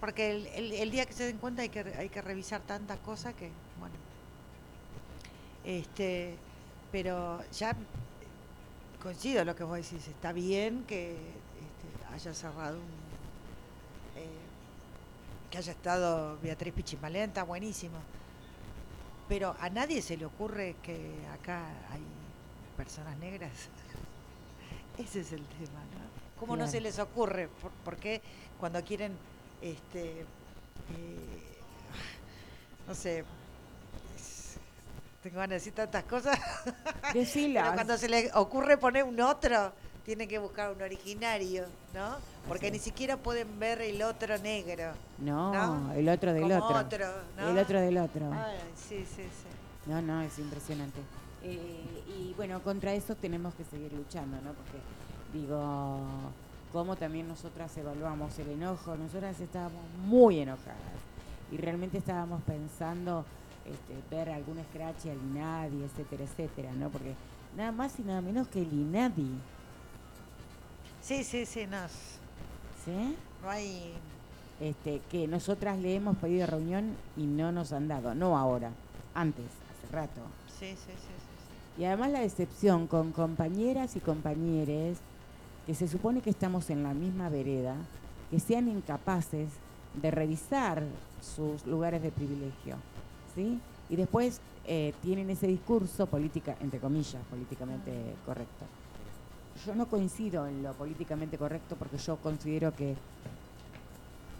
Porque el, el- el día que se den cuenta hay que, hay que revisar tantas cosas que, bueno. Este, pero ya coincido lo que vos decís, está bien que este, haya cerrado un, que haya estado Beatriz Pichimalén, está buenísimo. Pero a nadie se le ocurre que acá hay personas negras. Ese es el tema, ¿no? ¿Cómo no se les ocurre? ¿Por, por qué cuando quieren, este, eh, no sé, es- tengo ganas de decir tantas cosas, pero decilas. cuando se les ocurre poner un otro, tienen que buscar un originario, ¿no? Porque ni siquiera pueden ver el otro negro. no, ¿no? el otro del como otro, otro, ¿no? el otro del otro. Ay, sí, sí, sí. No, no, es impresionante. Eh, y bueno, contra eso tenemos que seguir luchando, ¿no? Porque digo, como también nosotras evaluamos el enojo, nosotras estábamos muy enojadas y realmente estábamos pensando este, ver algún scratch al INADI, etcétera, etcétera, ¿no? Porque nada más y nada menos que el INADI, Sí, sí, sí, no, s- ¿sí? no hay... Este, que nosotras le hemos pedido reunión y no nos han dado, no ahora, antes, hace rato. Sí, sí, sí, sí, Y además la decepción con compañeras y compañeros que se supone que estamos en la misma vereda, que sean incapaces de revisar sus lugares de privilegio, ¿sí? Y después eh, tienen ese discurso política, entre comillas, políticamente correcto. Yo no coincido en lo políticamente correcto porque yo considero que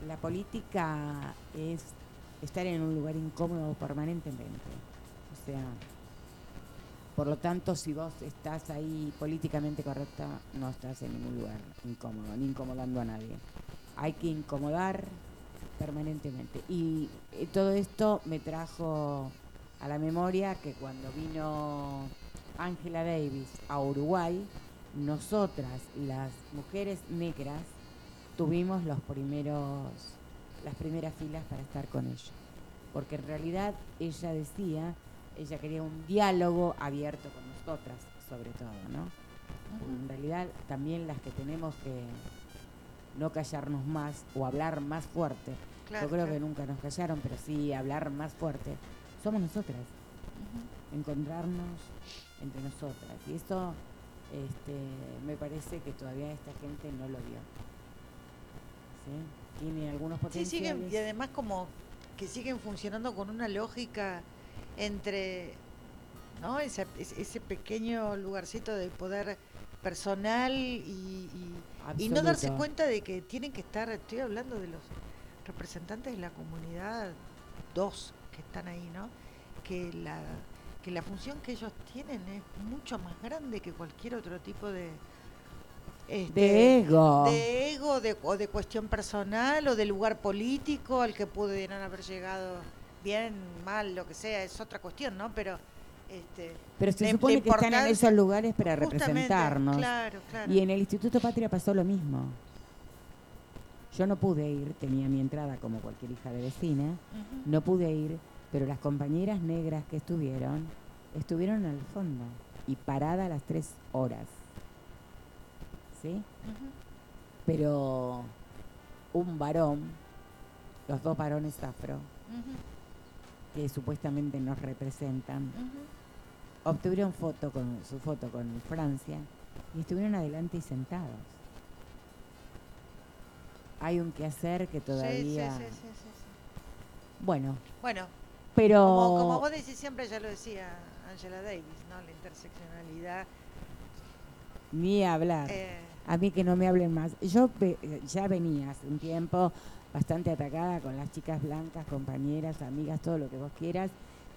la política es estar en un lugar incómodo permanentemente. O sea, por lo tanto, si vos estás ahí políticamente correcta, no estás en ningún lugar incómodo, ni incomodando a nadie. Hay que incomodar permanentemente. Y eh, todo esto me trajo a la memoria que cuando vino Angela Davis a Uruguay, nosotras, las mujeres negras, tuvimos los primeros, las primeras filas para estar con ella. Porque en realidad ella decía, ella quería un diálogo abierto con nosotras, sobre todo, ¿no? En realidad también las que tenemos que no callarnos más o hablar más fuerte. Claro, Yo creo claro. que nunca nos callaron, pero sí hablar más fuerte. Somos nosotras. Encontrarnos entre nosotras. Y eso este, me parece que todavía esta gente no lo vio. ¿Sí? Tiene algunos Sí, potenciales. siguen, y además como que siguen funcionando con una lógica entre ¿no? ese, ese- pequeño lugarcito de poder personal y, y- y no darse cuenta de que tienen que estar, estoy hablando de los representantes de la comunidad, dos que están ahí, ¿no? Que la, que la función que ellos tienen es mucho más grande que cualquier otro tipo de... este, De ego. de ego de, o de cuestión personal o de lugar político al que pudieran haber llegado bien, mal, lo que sea, es otra cuestión, ¿no? Pero este, Pero se supone que están en esos lugares para representarnos. Claro, claro. Y en el Instituto Patria pasó lo mismo. Yo no pude ir, tenía mi entrada como cualquier hija de vecina, no pude ir, pero las compañeras negras que estuvieron, estuvieron al fondo y parada a las tres horas. ¿Sí? Pero un varón, los dos varones afro, que supuestamente nos representan, obtuvieron foto con su foto con Francia y estuvieron adelante y sentados. Hay un quehacer que todavía, sí, sí, sí, sí. bueno, Bueno, pero como, como vos decís siempre, ya lo decía Angela Davis, ¿no? La interseccionalidad. ni hablar. eh, A mí que no me hablen más. Yo ve- ya venía hace un tiempo bastante atacada con las chicas blancas, compañeras, amigas, todo lo que vos quieras,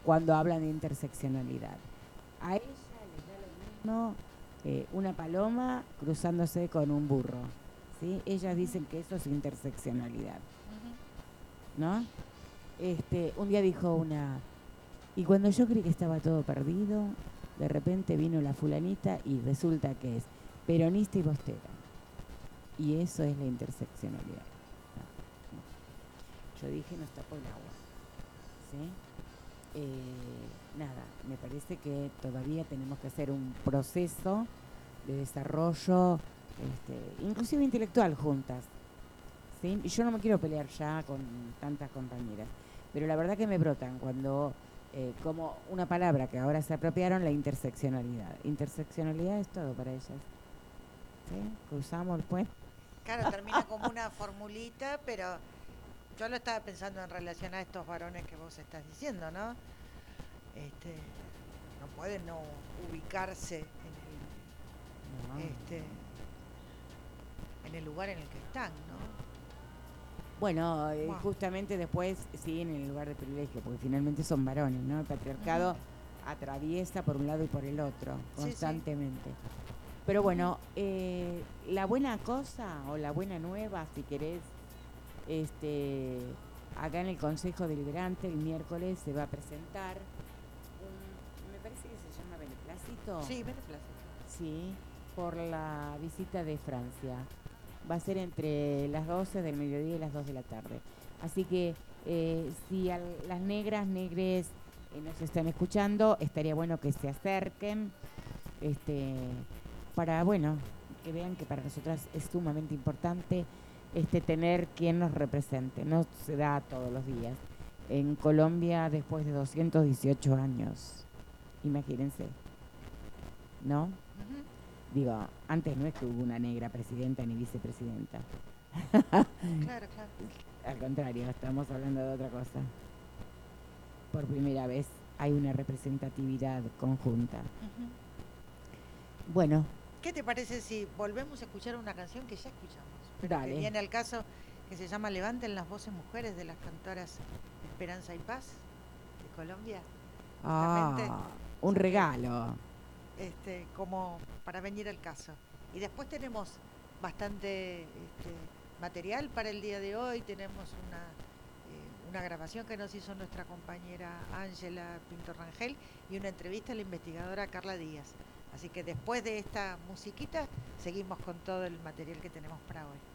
cuando hablan de interseccionalidad. A ella les da lo mismo eh, una paloma cruzándose con un burro. ¿sí? Ellas dicen que eso es interseccionalidad. ¿no? Este, un día dijo una, y cuando yo creí que estaba todo perdido, de repente vino la fulanita y resulta que es peronista y bostera. Y eso es la interseccionalidad. Yo dije, nos tapó el agua. ¿Sí? Eh, nada, me parece que todavía tenemos que hacer un proceso de desarrollo, este, inclusive intelectual juntas. ¿sí? Y yo no me quiero pelear ya con tantas compañeras, pero la verdad que me brotan cuando, eh, como una palabra que ahora se apropiaron, la interseccionalidad. Interseccionalidad es todo para ellas. ¿sí? Cruzamos el puente. Claro, termina como una formulita, pero yo lo estaba pensando en relación a estos varones que vos estás diciendo, ¿no? Este, no pueden no ubicarse en No. el, este, en el lugar en el que están, ¿no? Bueno, eh, Buah. justamente después siguen en el lugar de privilegio, porque finalmente son varones, ¿no? El patriarcado atraviesa por un lado y por el otro, Sí, sí. constantemente. Pero bueno, eh, la buena cosa o la buena nueva, si querés, este, acá en el Consejo Deliberante el miércoles se va a presentar un, me parece que se llama beneplácito. Sí, beneplácito. Sí, por la visita de Francia. Va a ser entre las 12 del mediodía y las 2 de la tarde. Así que eh, si al- las negras, negres eh, nos están escuchando, estaría bueno que se acerquen este, para, bueno, que vean que para nosotras es sumamente importante este, tener quien nos represente. No se da todos los días. En Colombia, después de 218 años, imagínense, ¿no? Ujú. Digo, antes no es que hubo una negra presidenta ni vicepresidenta. Claro, claro. Al contrario, estamos hablando de otra cosa. Por primera vez hay una representatividad conjunta. Bueno, ¿Qué te parece si volvemos a escuchar una canción que ya escuchamos? Pero Dale. Que viene al caso que se llama Levanten las voces mujeres de las cantoras Esperanza y Paz de Colombia. Ah, un regalo. Este, como para venir al caso. Y después tenemos bastante este, material para el día de hoy. Tenemos una, eh, una grabación que nos hizo nuestra compañera Ángela Pinto Rangel y una entrevista a la investigadora Carla Díaz. Así que después de esta musiquita seguimos con todo el material que tenemos para hoy.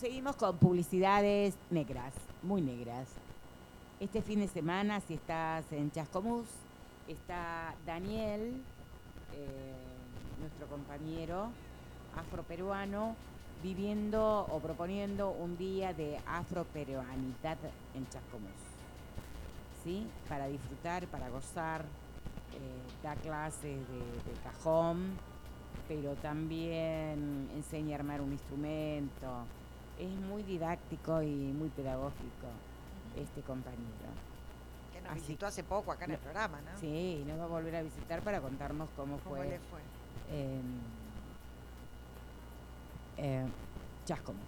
Seguimos con publicidades negras, muy negras. Este fin de semana, si estás en Chascomús, está Daniel, eh, nuestro compañero afroperuano, viviendo o proponiendo un día de afroperuanidad en Chascomús. ¿Sí? Para disfrutar, para gozar, eh, da clases de, de cajón, pero también enseña a armar un instrumento. Es muy didáctico y muy pedagógico este compañero. Que nos Así- visitó hace poco acá en el programa, ¿no? Sí, y nos va a volver a visitar para contarnos cómo ¿Cómo fue le fue? eh, Chascomús,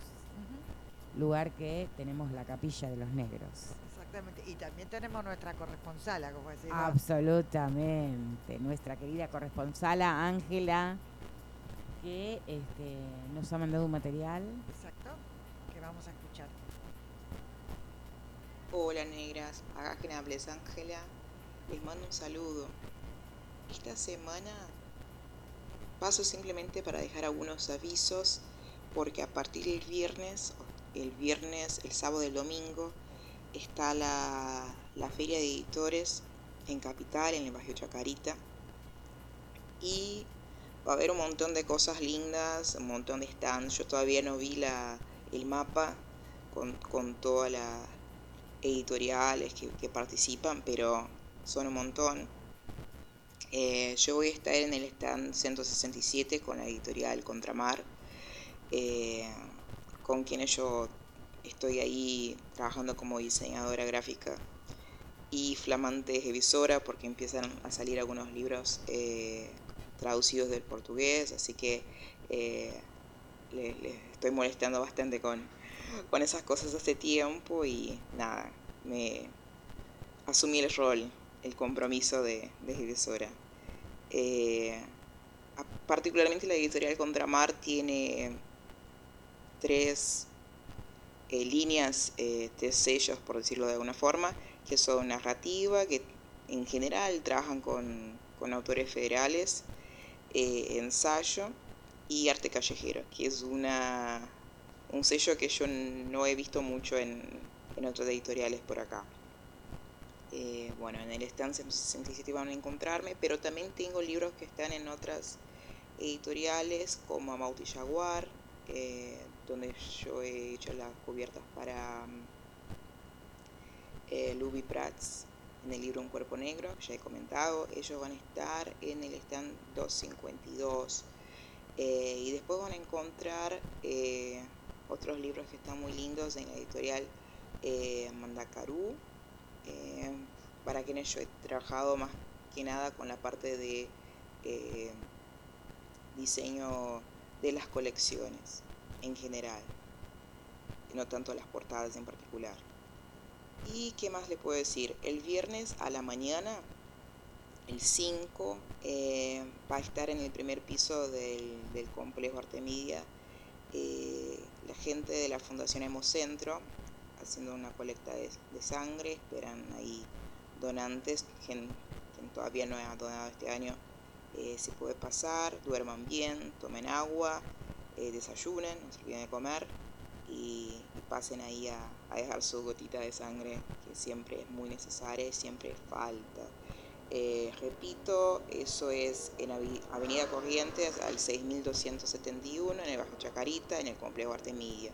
lugar que tenemos la capilla de los negros. Exactamente. Y también tenemos nuestra corresponsala, como decía. Absolutamente, nuestra querida corresponsala Ángela, que este, nos ha mandado un material. Exacto. Vamos a escuchar. Hola negras, acá quien habla es Ángela. Les mando un saludo. Esta semana paso simplemente para dejar algunos avisos porque a partir del viernes, el viernes, el sábado y el domingo, está la, la feria de editores en Capital, en el barrio Chacarita. Y va a haber un montón de cosas lindas, un montón de stands. Yo todavía no vi la, el mapa con, con todas las editoriales que, que participan, pero son un montón. Eh, yo voy a estar en el stand 167 con la editorial Contramar, eh, con quienes yo estoy ahí trabajando como diseñadora gráfica y flamante revisora porque empiezan a salir algunos libros eh, traducidos del portugués, así que eh, les, les estoy molestando bastante con, con esas cosas hace tiempo y nada, me asumí el rol, el compromiso de, de revisora. Eh, particularmente la editorial Contramar tiene tres eh, líneas, eh, tres sellos, por decirlo de alguna forma, que son narrativa, que en general trabajan con, con autores federales, eh, ensayo y arte callejero, que es una, un sello que yo no he visto mucho en, en otras editoriales por acá. Eh, bueno, en el stand 67 van a encontrarme, pero también tengo libros que están en otras editoriales como Amauti Jaguar, eh, donde yo he hecho las cubiertas para mm, eh, Luby Prats en el libro Un cuerpo negro, ya he comentado, ellos van a estar en el stand 252 eh, y después van a encontrar eh, otros libros que están muy lindos en la editorial eh, Mandacarú, eh, para quienes yo he trabajado más que nada con la parte de eh, diseño de las colecciones en general, no tanto las portadas en particular. ¿Y qué más le puedo decir? El viernes a la mañana, el 5, eh, va a estar en el primer piso del, del complejo Artemisia eh, la gente de la Fundación Hemocentro haciendo una colecta de, de sangre, esperan ahí donantes, quien, todavía no ha donado este año eh, se puede pasar, duerman bien, tomen agua, eh, desayunen, no se olviden de comer y, pasen ahí a, dejar su gotita de sangre que siempre es muy necesaria siempre falta. Eh, repito, eso es en Avenida Corrientes al 6271 en el Bajo Chacarita, en el complejo Artemisia.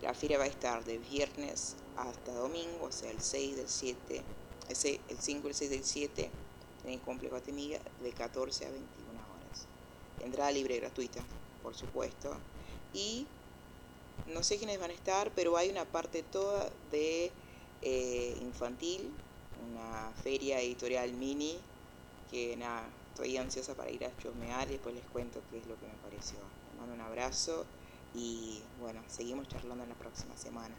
La feria va a estar de viernes hasta domingo, o sea, el 6 del 7, el, 6 el 5 y el 6 del 7 en el complejo Artemisia de 14 a 21 horas. Entrada libre y gratuita, por supuesto. Y no sé quiénes van a estar, pero hay una parte toda de eh, infantil, una feria editorial mini, que nada, estoy ansiosa para ir a chusmear y después les cuento qué es lo que me pareció. Les mando un abrazo y bueno, seguimos charlando en la próxima semana.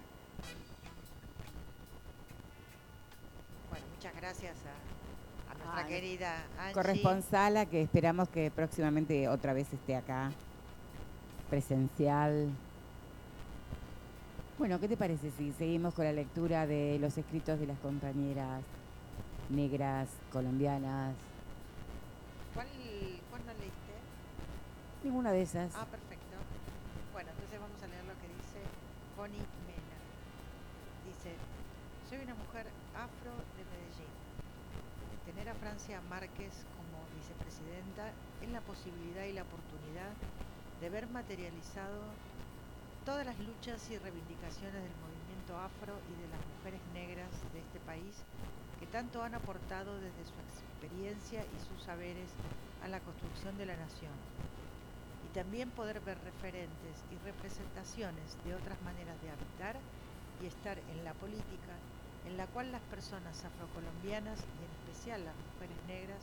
Bueno, muchas gracias a, a nuestra querida Angie. Corresponsala que esperamos que próximamente otra vez esté acá, presencial. Bueno, ¿qué te parece si seguimos con la lectura de los escritos de las compañeras negras colombianas? ¿Cuál, ¿Cuál no leíste? Ninguna de esas. Ah, perfecto. Bueno, entonces vamos a leer lo que dice Connie Mena. Dice, soy una mujer afro de Medellín. Tener a Francia Márquez como vicepresidenta es la posibilidad y la oportunidad de ver materializado todas las luchas y reivindicaciones del movimiento afro y de las mujeres negras de este país que tanto han aportado desde su experiencia y sus saberes a la construcción de la nación. Y también poder ver referentes y representaciones de otras maneras de habitar y estar en la política en la cual las personas afrocolombianas y en especial las mujeres negras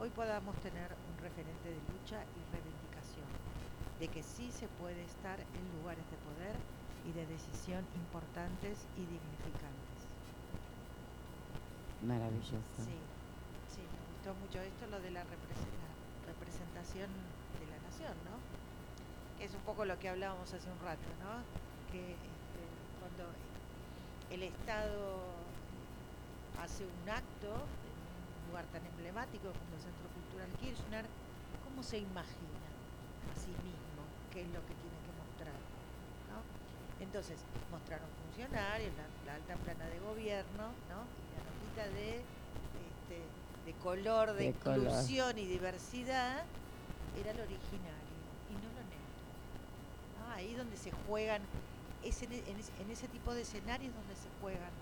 hoy podamos tener un referente de lucha y reivindicación, de que sí se puede estar en lugares de poder y de decisión importantes y dignificantes. Maravilloso. Sí, sí, me gustó mucho esto, lo de la, represe- la representación de la nación, ¿no? Que es un poco lo que hablábamos hace un rato, ¿no? Que este, cuando el Estado hace un acto en un lugar tan emblemático como el Centro Cultural Kirchner, ¿cómo se imagina a sí mismo qué es lo que tiene que mostrar? ¿no? Entonces, mostraron funcionarios, la, la alta plana de gobierno, ¿no? Y la notita de, este, de color, de, De color. inclusión y diversidad era el originario y no lo negro. ¿no? Ahí donde se juegan, es en, en ese tipo de escenarios donde se juegan,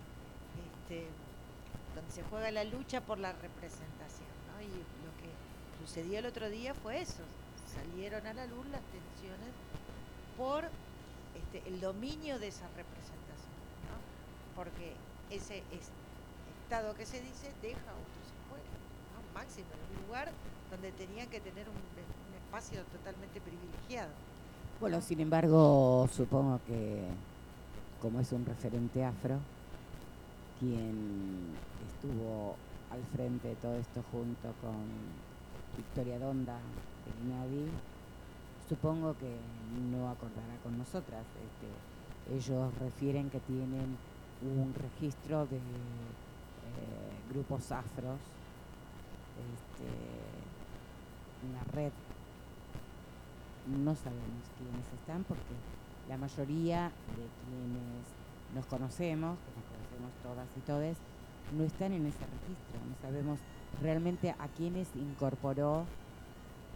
este, donde se juega la lucha por la representación. ¿no? Y lo que sucedió el otro día fue eso, salieron a la luz las tensiones por este, el dominio de esa representación, ¿no? porque ese es- Estado que se dice deja a otros afuera, ¿no? máximo en un lugar donde tenían que tener un espacio totalmente privilegiado. Bueno, sin embargo, supongo que como es un referente afro, quien estuvo al frente de todo esto junto con Victoria Donda supongo que no acordará con nosotras. Este, ellos refieren que tienen un registro de eh, grupos afros, este, una red no sabemos quiénes están porque la mayoría de quienes nos conocemos, que nos conocemos todas y todes, no están en ese registro. No sabemos realmente a quiénes incorporó,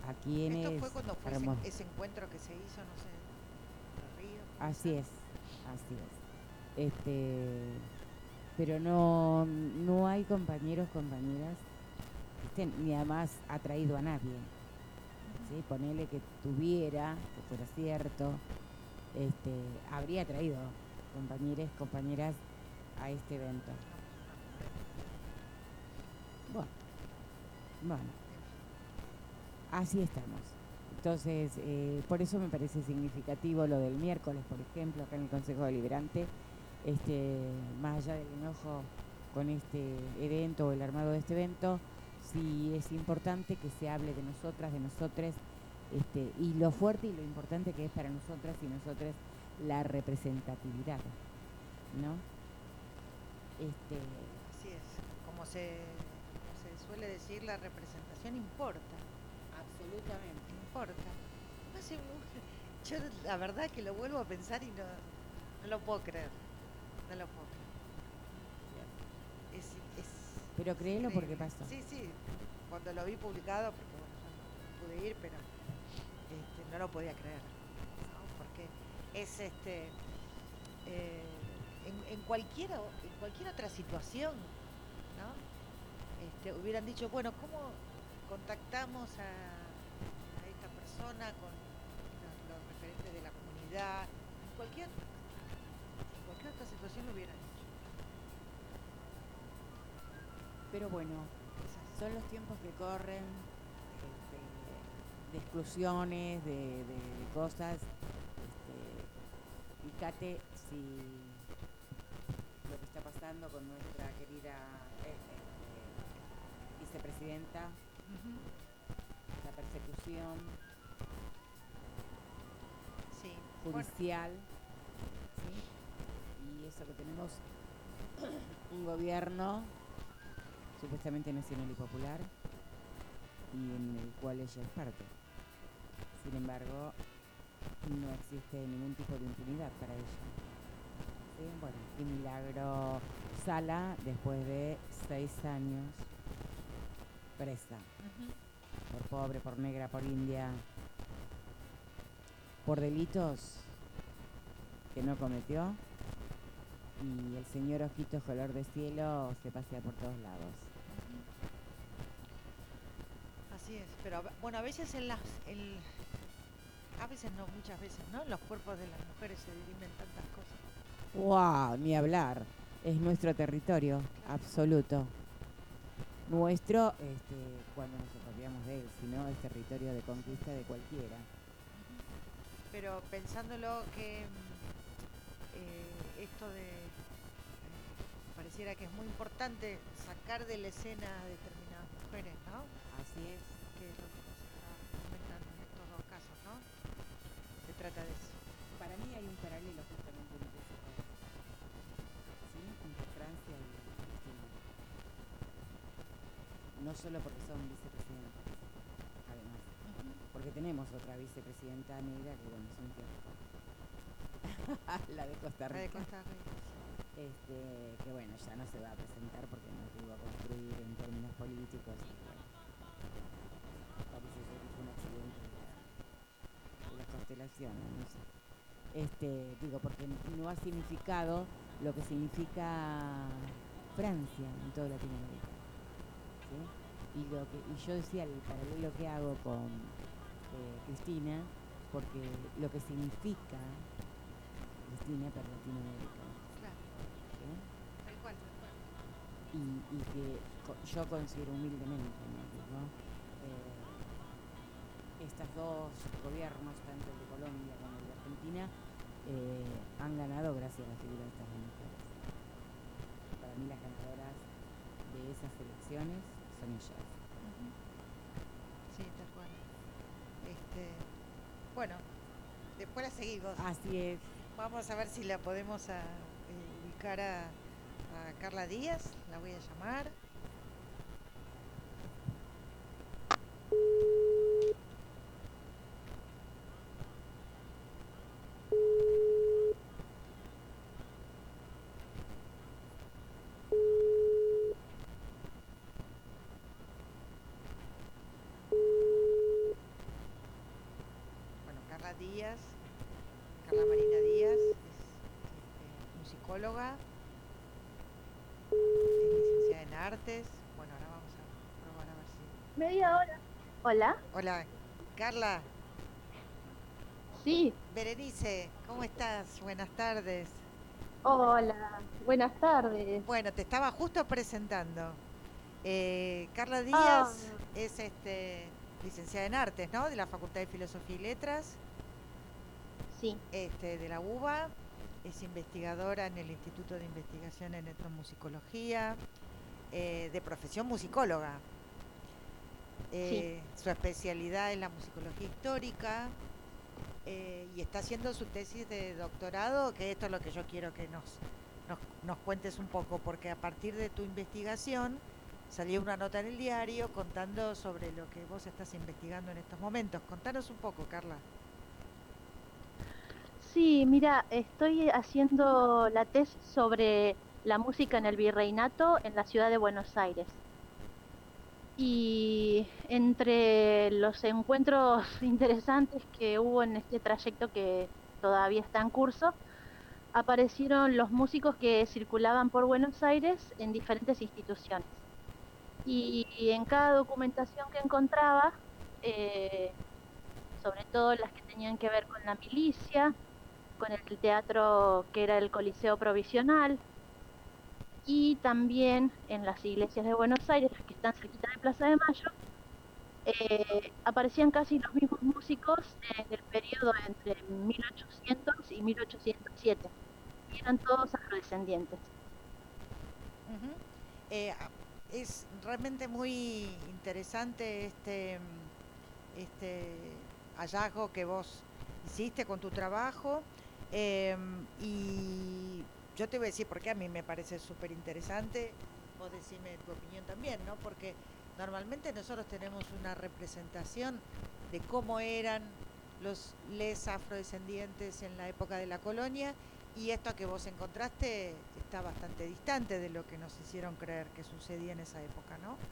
a quiénes... Esto fue cuando fue ese, encuentro que se hizo, no sé, en Río. puede Así es, así es. Este, pero no, no hay compañeros, compañeras, estén, ni además ha traído a nadie. ¿sí? Ponele que tuviera, que fuera cierto, este, habría traído compañeros, compañeras a este evento. Bueno, bueno, así estamos. Entonces, eh, por eso me parece significativo lo del miércoles, por ejemplo, acá en el Consejo Deliberante, este, más allá del enojo con este evento o el armado de este evento, sí es importante que se hable de nosotras, de nosotres, este, y lo fuerte y lo importante que es para nosotras y nosotros la representatividad, ¿no? Este, Así es, como se, como se suele decir, la representación importa, absolutamente. importa. No sé, yo la verdad que lo vuelvo a pensar y no, no lo puedo creer, no lo puedo creer. Es, es Pero créelo porque pasó. Sí, sí, cuando lo vi publicado, porque bueno, yo no pude ir, pero este, no lo podía creer, ¿no? porque es este eh, en, en cualquier en cualquier otra situación, ¿no? Este, hubieran dicho, bueno, ¿cómo contactamos a, persona con los, referentes de la comunidad? En cualquier, en cualquier otra situación lo hubieran hecho. Pero bueno, son los tiempos que corren, este, de exclusiones, de, de- de cosas. Este, y Kate, si lo que está pasando con nuestra querida eh, eh, vicepresidenta, la persecución Bueno, judicial, ¿sí? y eso que tenemos un gobierno supuestamente nacional y popular y en el cual ella es parte. Sin embargo, no existe ningún tipo de impunidad para ella. Bueno, y Milagro Sala, después de seis años presa, por pobre, por negra, por india, por delitos que no cometió, y el señor Ojitos Color de Cielo se pasea por todos lados. Así es, pero bueno, a veces en las, el- a veces no, muchas veces, ¿no? Los cuerpos de las mujeres se dirimen tantas cosas. ¡Wow! Ni hablar. Es nuestro territorio, absoluto. Nuestro, este, cuando nos apropiamos de él, sino es territorio de conquista de cualquiera. Pero pensándolo que mm, eh, esto de eh, pareciera que es muy importante sacar de la escena a determinadas mujeres, ¿no? Así es. Que es lo que nos está comentando en estos dos casos, ¿no? Se trata de eso. Para mí hay un paralelo justamente entre esos dos. ¿Sí? Entre Francia y Cristina. No solo porque son vicepresidentes. Porque tenemos otra vicepresidenta negra que, bueno, es un tiempo. La de Costa La de Rica. Costa Rica. Este, que bueno, ya no se va a presentar porque no pudo construir en términos políticos. parece ser que fue un accidente de las constelaciones, no sé. Este, digo, porque no ha significado lo que significa Francia en toda Latinoamérica. ¿sí? Y, lo que, y yo decía el paralelo que hago con eh, Cristina, porque lo que significa Cristina para Latinoamérica. Claro, ¿sí? tal cual, tal cual. y, y que yo considero humildemente, ¿no? Digo, eh, estos dos gobiernos, tanto el de Colombia como el de Argentina, eh, han ganado gracias a la figura de estas dos mujeres. Para mí las ganadoras de esas elecciones son ellas. Sí, tal cual. Este, bueno, después la seguimos. Así es. Vamos a ver si la podemos a- eh, ubicar a, a Carla Díaz, la voy a llamar. Bueno, Carla Díaz, Carla Marina Díaz, es musicóloga, es licenciada en artes. Bueno, ahora vamos a probar a ver si. Media hora. Hola. Hola, Carla, Sí. Berenice, ¿cómo estás? Buenas tardes. Hola. Buenas tardes. Bueno, te estaba justo presentando. Eh, Carla Ah. Díaz es este, licenciada en artes, ¿no? De la Facultad de Filosofía y Letras. Sí. este, de la UBA, es investigadora en el Instituto de Investigación en Etnomusicología, eh, de profesión musicóloga. Eh, Su especialidad es la musicología histórica eh, y está haciendo su tesis de doctorado, que esto es lo que yo quiero que nos, nos, nos cuentes un poco, porque a partir de tu investigación salió una nota en el diario contando sobre lo que vos estás investigando en estos momentos. Contanos un poco, Carla. Sí, mira, estoy haciendo la tesis sobre la música en el virreinato en la ciudad de Buenos Aires. Y entre los encuentros interesantes que hubo en este trayecto que todavía está en curso, aparecieron los músicos que circulaban por Buenos Aires en diferentes instituciones. Y, en cada documentación que encontraba, eh, sobre todo las que tenían que ver con la milicia, con el teatro que era el Coliseo Provisional y también en las iglesias de Buenos Aires, que están cerquita de Plaza de Mayo, eh, aparecían casi los mismos músicos en el periodo entre 1800 y 1807 y eran todos afrodescendientes. Eh, es realmente muy interesante este, este hallazgo que vos hiciste con tu trabajo. Em, y yo te voy a decir por qué a mí me parece súper interesante. Vos decime tu opinión también, ¿no? Porque normalmente nosotros tenemos una representación de cómo eran los les afrodescendientes en la época de la colonia Y esto que vos encontraste está bastante distante de lo que nos hicieron creer que sucedía en esa época, ¿no?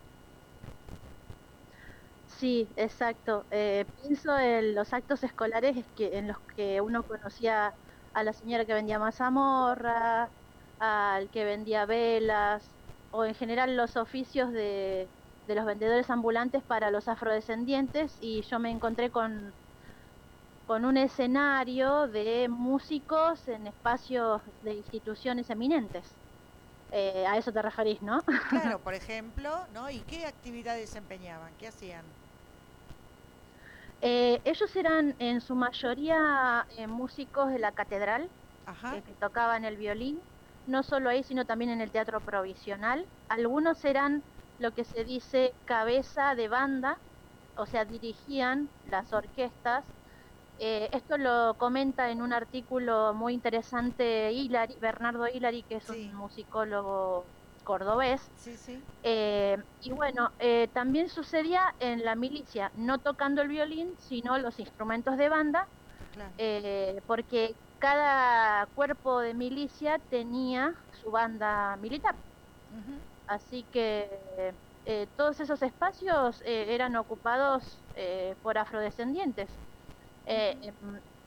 Sí, exacto. Eh, pienso en los actos escolares que, en los que uno conocía a la señora que vendía mazamorra, al que vendía velas, o en general los oficios de, de los vendedores ambulantes para los afrodescendientes y yo me encontré con, con un escenario de músicos en espacios de instituciones eminentes. Eh, a eso te referís, ¿no? Claro, por ejemplo, ¿no? ¿Y qué actividades desempeñaban? ¿Qué hacían? Eh, ellos eran en su mayoría eh, músicos de la catedral, Ajá. eh, que tocaban el violín, no solo ahí, sino también en el teatro provisional. Algunos eran lo que se dice cabeza de banda, o sea, dirigían las orquestas. Eh, esto lo comenta en un artículo muy interesante Hilary, Bernardo Hilary, que es Sí. un musicólogo cordobés. Sí, sí. Eh, y bueno, eh, también sucedía en la milicia, no tocando el violín, sino los instrumentos de banda, Claro. eh, porque cada cuerpo de milicia tenía su banda militar. Así que eh, todos esos espacios eh, eran ocupados eh, por afrodescendientes. Em,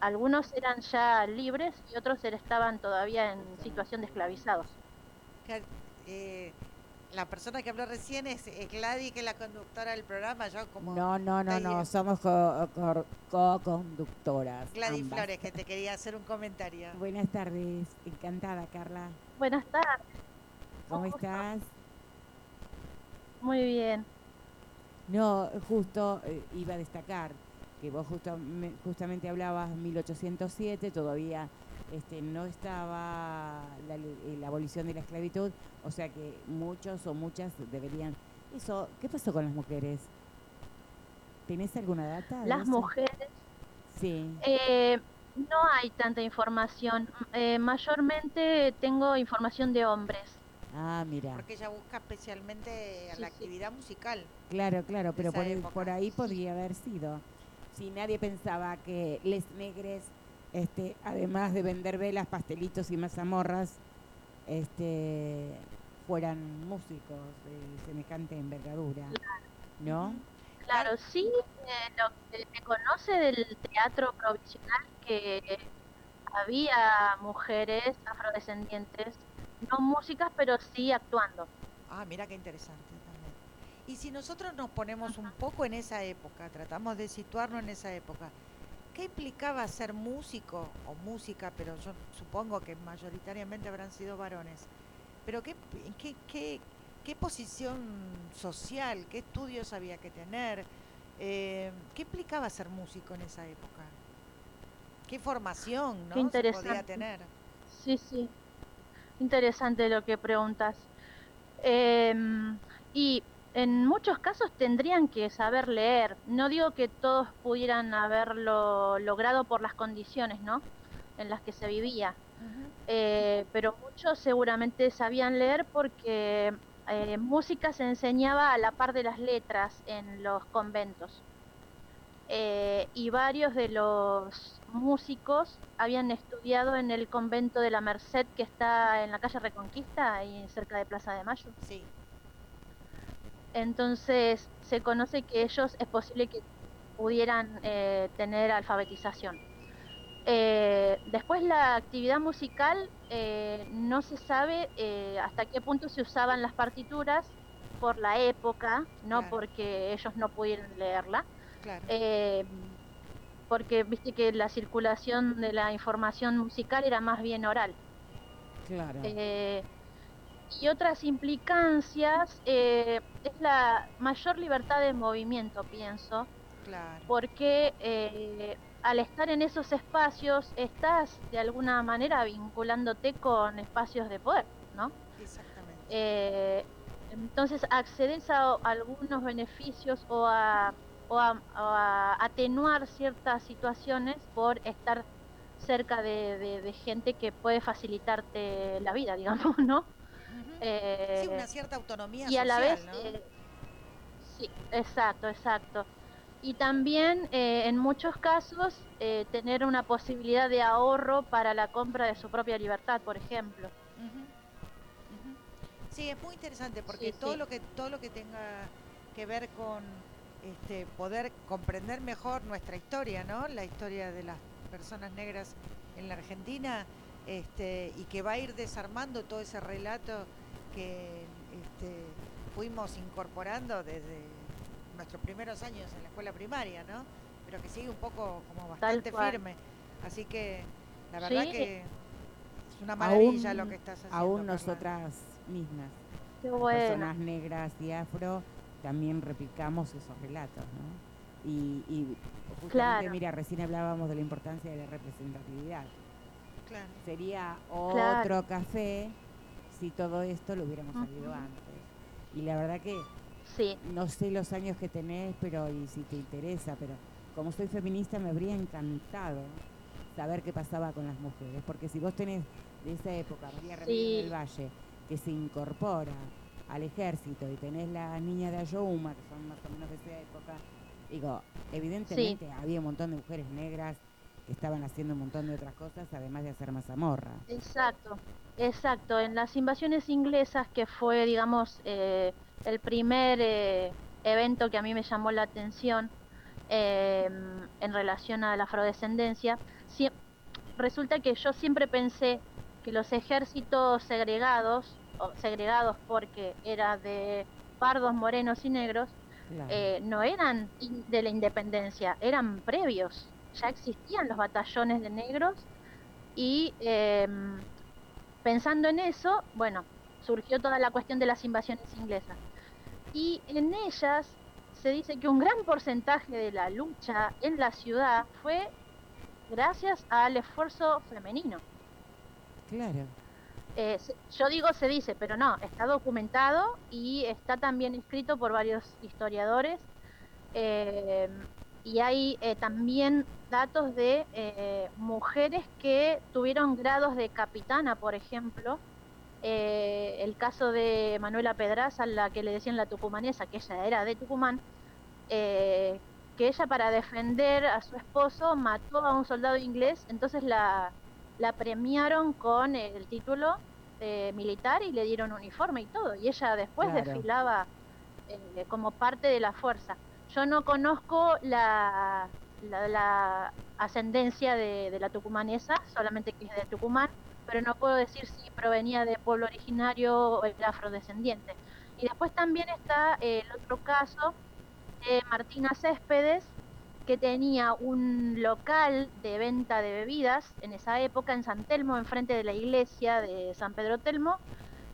algunos eran ya libres y otros estaban todavía en situación de esclavizados. Eh, la persona que habló recién es, es Gladys, que es la conductora del programa. Yo como No, no, no, no, somos co- co- co-conductoras. Gladys ambas. Flores, que te quería hacer un comentario. Buenas tardes, encantada Carla. Buenas tardes, ¿Cómo estás? muy bien. No, justo eh, iba a destacar que vos justo, me- justamente hablabas 1807, todavía este, no estaba la, le- eh, la abolición de la esclavitud, o sea que muchos o muchas deberían... Eso, ¿qué pasó con las mujeres? ¿Tenés alguna data? de Las eso? mujeres, Sí. eh, no hay tanta información. Eh, mayormente tengo información de hombres. Ah, mira. Porque ella busca especialmente a Sí, la sí. actividad musical. Claro, claro, pero por, época. por ahí podría haber sido. Si nadie pensaba que les negres, este, además de vender velas, pastelitos y mazamorras, este, fueran músicos de semejante envergadura, ¿no? Claro, sí, eh, lo que se conoce del teatro provisional que había mujeres afrodescendientes, no músicas, pero sí actuando. Ah, mira qué interesante también. Y si nosotros nos ponemos un poco en esa época, tratamos de situarnos en esa época, ¿qué implicaba ser músico o música? Pero yo supongo que mayoritariamente habrán sido varones. Pero ¿qué, qué, qué, qué posición social, qué estudios había que tener? Eh, ¿Qué implicaba ser músico en esa época? ¿Qué formación ¿no? se podía interesante. tener? Sí, sí. Interesante lo que preguntas. Em, y en muchos casos tendrían que saber leer. No digo que todos pudieran haberlo logrado por las condiciones, ¿no? En las que se vivía. Eh, pero muchos seguramente sabían leer porque eh, música se enseñaba a la par de las letras en los conventos. Eh, y varios de los músicos habían estudiado en el convento de la Merced que está en la calle Reconquista, ahí cerca de Plaza de Mayo. Sí. Entonces se conoce que ellos es posible que pudieran eh, tener alfabetización. Eh, después la actividad musical eh, no se sabe eh, hasta qué punto se usaban las partituras por la época, no Claro. porque ellos no pudieran leerla, Claro. eh, porque viste que la circulación de la información musical era más bien oral. Claro. Y otras implicancias eh, es la mayor libertad de movimiento, pienso, claro. porque eh, al estar en esos espacios estás de alguna manera vinculándote con espacios de poder, ¿no? Exactamente. Eh, entonces accedes a algunos beneficios o a, o a- o a atenuar ciertas situaciones por estar cerca de, de- de gente que puede facilitarte la vida, digamos, ¿no? Ujú. Eh, Sí, una cierta autonomía y a la vez, ¿no? eh, sí, exacto, exacto. y también eh, en muchos casos eh, tener una posibilidad de ahorro para la compra de su propia libertad, por ejemplo. Sí, es muy interesante porque Sí, todo sí. lo que todo lo que tenga que ver con este, poder comprender mejor nuestra historia, ¿no? La historia de las personas negras en la Argentina, este, y que va a ir desarmando todo ese relato que este, fuimos incorporando desde nuestros primeros años en la escuela primaria, ¿no? Pero que sigue un poco como bastante firme. Así que la verdad Sí. que es una maravilla Aún- lo que estás haciendo. Aún Carla. nosotras mismas, Qué las bueno. personas negras y afro, también replicamos esos relatos, ¿no? Y, y justamente, Claro. mira, recién hablábamos de la importancia de la representatividad. Claro. Sería Claro. otro café si todo esto lo hubiéramos sabido antes. Y la verdad que Sí, no sé los años que tenés, pero y si te interesa, pero como soy feminista me habría encantado saber qué pasaba con las mujeres, porque si vos tenés de esa época María Sí. del Valle que se incorpora al ejército y tenés la niña de Ayohuma, que son más o menos de esa época, digo, evidentemente había un montón de mujeres negras que estaban haciendo un montón de otras cosas, además de hacer mazamorra. exacto, exacto. En las invasiones inglesas, que fue, digamos, eh, el primer eh, evento que a mí me llamó la atención eh, en relación a la afrodescendencia, sie- resulta que yo siempre pensé que los ejércitos segregados, o segregados porque era de pardos, morenos y negros, Claro. eh, no eran de la independencia, eran previos. Ya existían los batallones de negros y em, pensando en eso, bueno, surgió toda la cuestión de las invasiones inglesas. Y en ellas se dice que un gran porcentaje de la lucha en la ciudad fue gracias al esfuerzo femenino. claro. Eh, yo digo se dice, pero no, está documentado y está también escrito por varios historiadores. eh, y hay eh, también datos de eh, mujeres que tuvieron grados de capitana, por ejemplo. Eh, el caso de Manuela Pedraza, la que le decían la tucumanesa, que ella era de Tucumán, eh, que ella para defender a su esposo mató a un soldado inglés, entonces la, la premiaron con el título de militar y le dieron uniforme y todo. Y ella después Claro. desfilaba eh, como parte de la fuerza. Yo no conozco la, la, la ascendencia de, la tucumanesa, solamente que es de Tucumán, pero no puedo decir si provenía de pueblo originario o era afrodescendiente. Y después también está el otro caso de Martina Céspedes, que tenía un local de venta de bebidas en esa época en San Telmo, enfrente de la iglesia de San Pedro Telmo,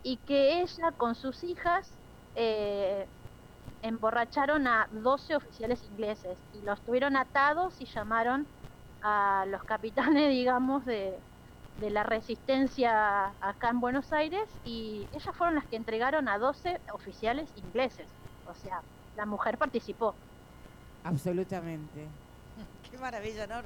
y que ella con sus hijas eh, emborracharon a 12 oficiales ingleses y los tuvieron atados y llamaron a los capitanes, digamos, de, de la resistencia acá en Buenos Aires y ellas fueron las que entregaron a 12 oficiales ingleses. O sea, la mujer participó. Absolutamente. Qué maravilla, ¿no?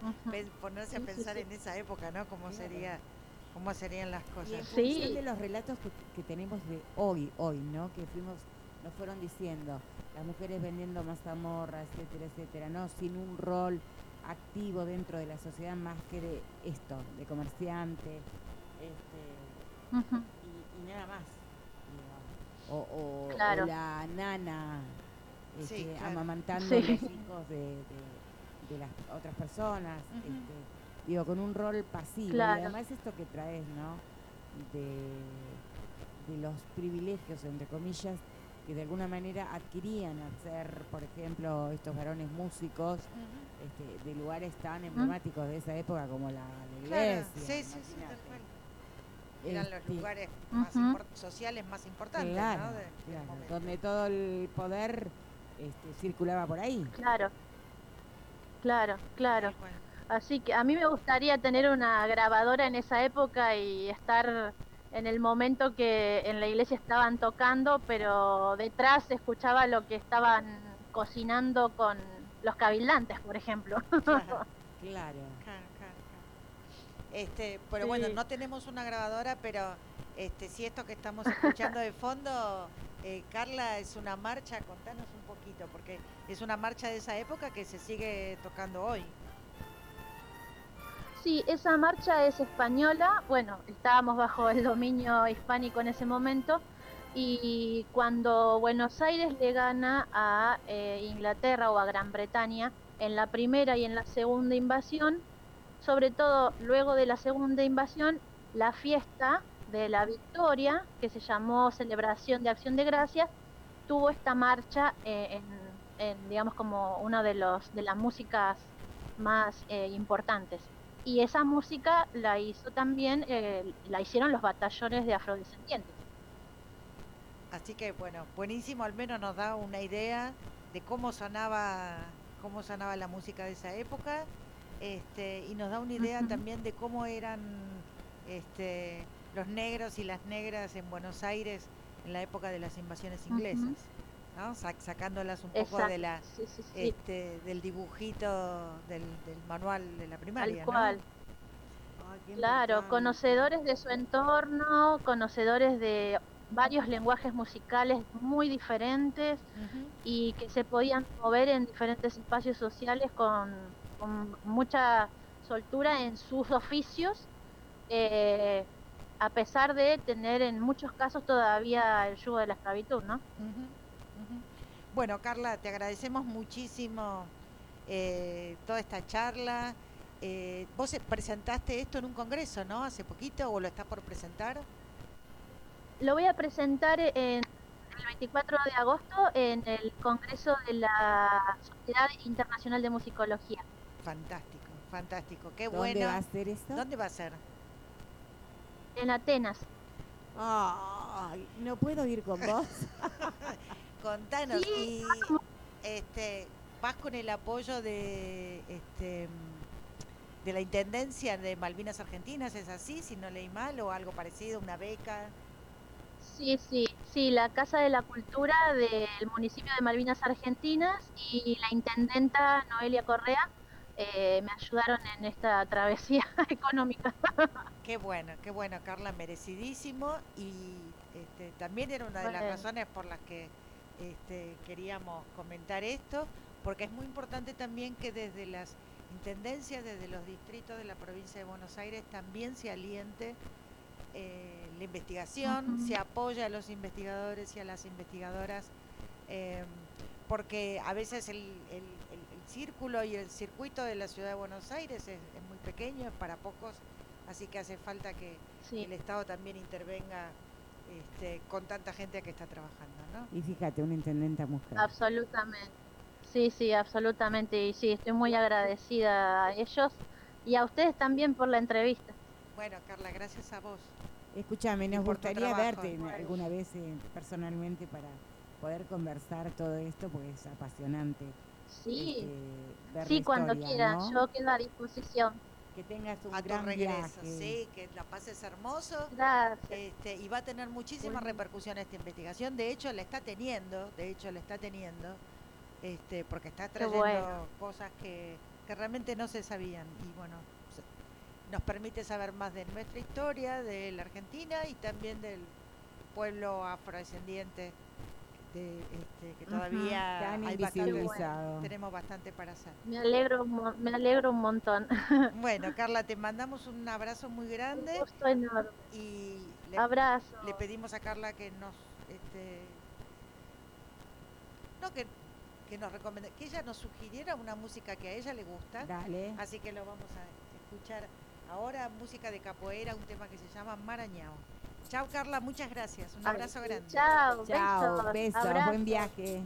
Ponerse a Sí, sí, pensar sí. en esa época, ¿no? Cómo Claro. sería, cómo serían las Y en cosas. Sí. función de los relatos que, que tenemos de hoy, hoy, ¿no? Que fuimos, nos fueron diciendo, las mujeres vendiendo mazamorra, etcétera, etcétera, ¿no? Sin un rol activo dentro de la sociedad más que de esto, de comerciante, este, y, y nada más. O, o- o Claro. la nana este, Sí, claro. amamantando Sí. a los hijos de, de- de las otras personas, este, digo, con un rol pasivo. Claro. Y además esto que traes, ¿no? De, de los privilegios, entre comillas, que de alguna manera adquirían al ser, por ejemplo, estos varones músicos este, de lugares tan emblemáticos de esa época como la, la Claro, iglesia. sí, sí, sí, tal cual. Eran los Este, lugares más sociales más importantes, Claro, ¿no? De- claro, donde todo el poder este, circulaba por ahí. Claro. Claro, claro. Así que a mí me gustaría tener una grabadora en esa época y estar en el momento que en la iglesia estaban tocando, pero detrás se escuchaba lo que estaban cocinando con los cabildantes, por ejemplo. Claro, Claro. claro, claro, claro. Este, pero bueno, no tenemos una grabadora, pero Este, si esto que estamos escuchando de fondo, eh, Carla, es una marcha, contanos un poquito, porque es una marcha de esa época que se sigue tocando hoy. Sí, esa marcha es española. Bueno, estábamos bajo el dominio hispánico en ese momento. Y cuando Buenos Aires le gana a eh, Inglaterra o a Gran Bretaña en la primera y en la segunda invasión, sobre todo luego de la segunda invasión, la fiesta de la victoria, que se llamó Celebración de Acción de Gracias, tuvo esta marcha eh, en, digamos, como una de, los, de las músicas más eh, importantes. Y esa música la hizo también, eh, la hicieron los batallones de afrodescendientes. Así que bueno, buenísimo, al menos nos da una idea de cómo sonaba, cómo sonaba la música de esa época, este, y nos da una idea también de cómo eran este, los negros y las negras en Buenos Aires en la época de las invasiones inglesas, ¿no? sacándolas un poco de la, Este, del dibujito del, manual de la primaria. cual. claro, conocedores de su entorno, conocedores de varios lenguajes musicales muy diferentes y que se podían mover en diferentes espacios sociales con, con mucha soltura en sus oficios. Eh, a pesar de tener en muchos casos todavía el yugo de la esclavitud, ¿no? Bueno, Carla, te agradecemos muchísimo eh, toda esta charla. Eh, vos presentaste esto en un congreso, ¿no? Hace poquito o lo estás por presentar. Lo voy a presentar en el 24 de agosto en el Congreso de la Sociedad Internacional de Musicología. Fantástico, fantástico. Qué bueno. ¿Dónde va a ser esto? ¿Dónde va a ser? en Atenas. no puedo ir con vos. Contanos, y este, vas con el apoyo de este de la Intendencia de Malvinas Argentinas, ¿es así? Si no leí mal, o algo parecido, una beca. Sí, sí, sí, la Casa de la Cultura del municipio de Malvinas Argentinas y la intendenta Noelia Correa eh, me ayudaron en esta travesía económica. Qué bueno, qué bueno, Carla, merecidísimo. Y este, también era una de las razones por las que este, queríamos comentar esto, porque es muy importante también que desde las intendencias, desde los distritos de la provincia de Buenos Aires, también se aliente eh, la investigación, se apoya a los investigadores y a las investigadoras, eh, porque a veces el, círculo y el circuito de la ciudad de Buenos Aires es, muy pequeño, es para pocos, así que hace falta que el Estado también intervenga este, con tanta gente que está trabajando, ¿no? Y fíjate, una intendente mujer. Absolutamente. Sí, sí, absolutamente. Y sí, estoy muy agradecida a ellos y a ustedes también por la entrevista. Bueno, Carla, gracias a vos. Escúchame, nos gustaría verte alguna vez eh, personalmente para poder conversar todo esto, porque es apasionante. Sí, este, sí, cuando quieran, yo quedo a disposición. Que tengas un a gran regreso, sí, que la pases hermoso. Gracias. Este, y va a tener muchísimas repercusiones esta investigación. De hecho, la está teniendo, de hecho, la está teniendo, este, porque está trayendo cosas que, que realmente no se sabían. Y bueno, nos permite saber más de nuestra historia, de la Argentina y también del pueblo afrodescendiente este, que todavía hay bastante, tenemos bastante para hacer. Me alegro, me alegro un montón. Bueno, Carla, te mandamos un abrazo muy grande. Un gusto enorme. Y le, Abrazo. le pedimos a Carla que nos, este, no que, que nos recomiende, que ella nos sugiriera una música que a ella le gusta. Dale. Así que lo vamos a escuchar ahora, música de capoeira, un tema que se llama Marañao. Chao Carla, muchas gracias. Un abrazo grande. Chao, Chao, besos, besos buen viaje.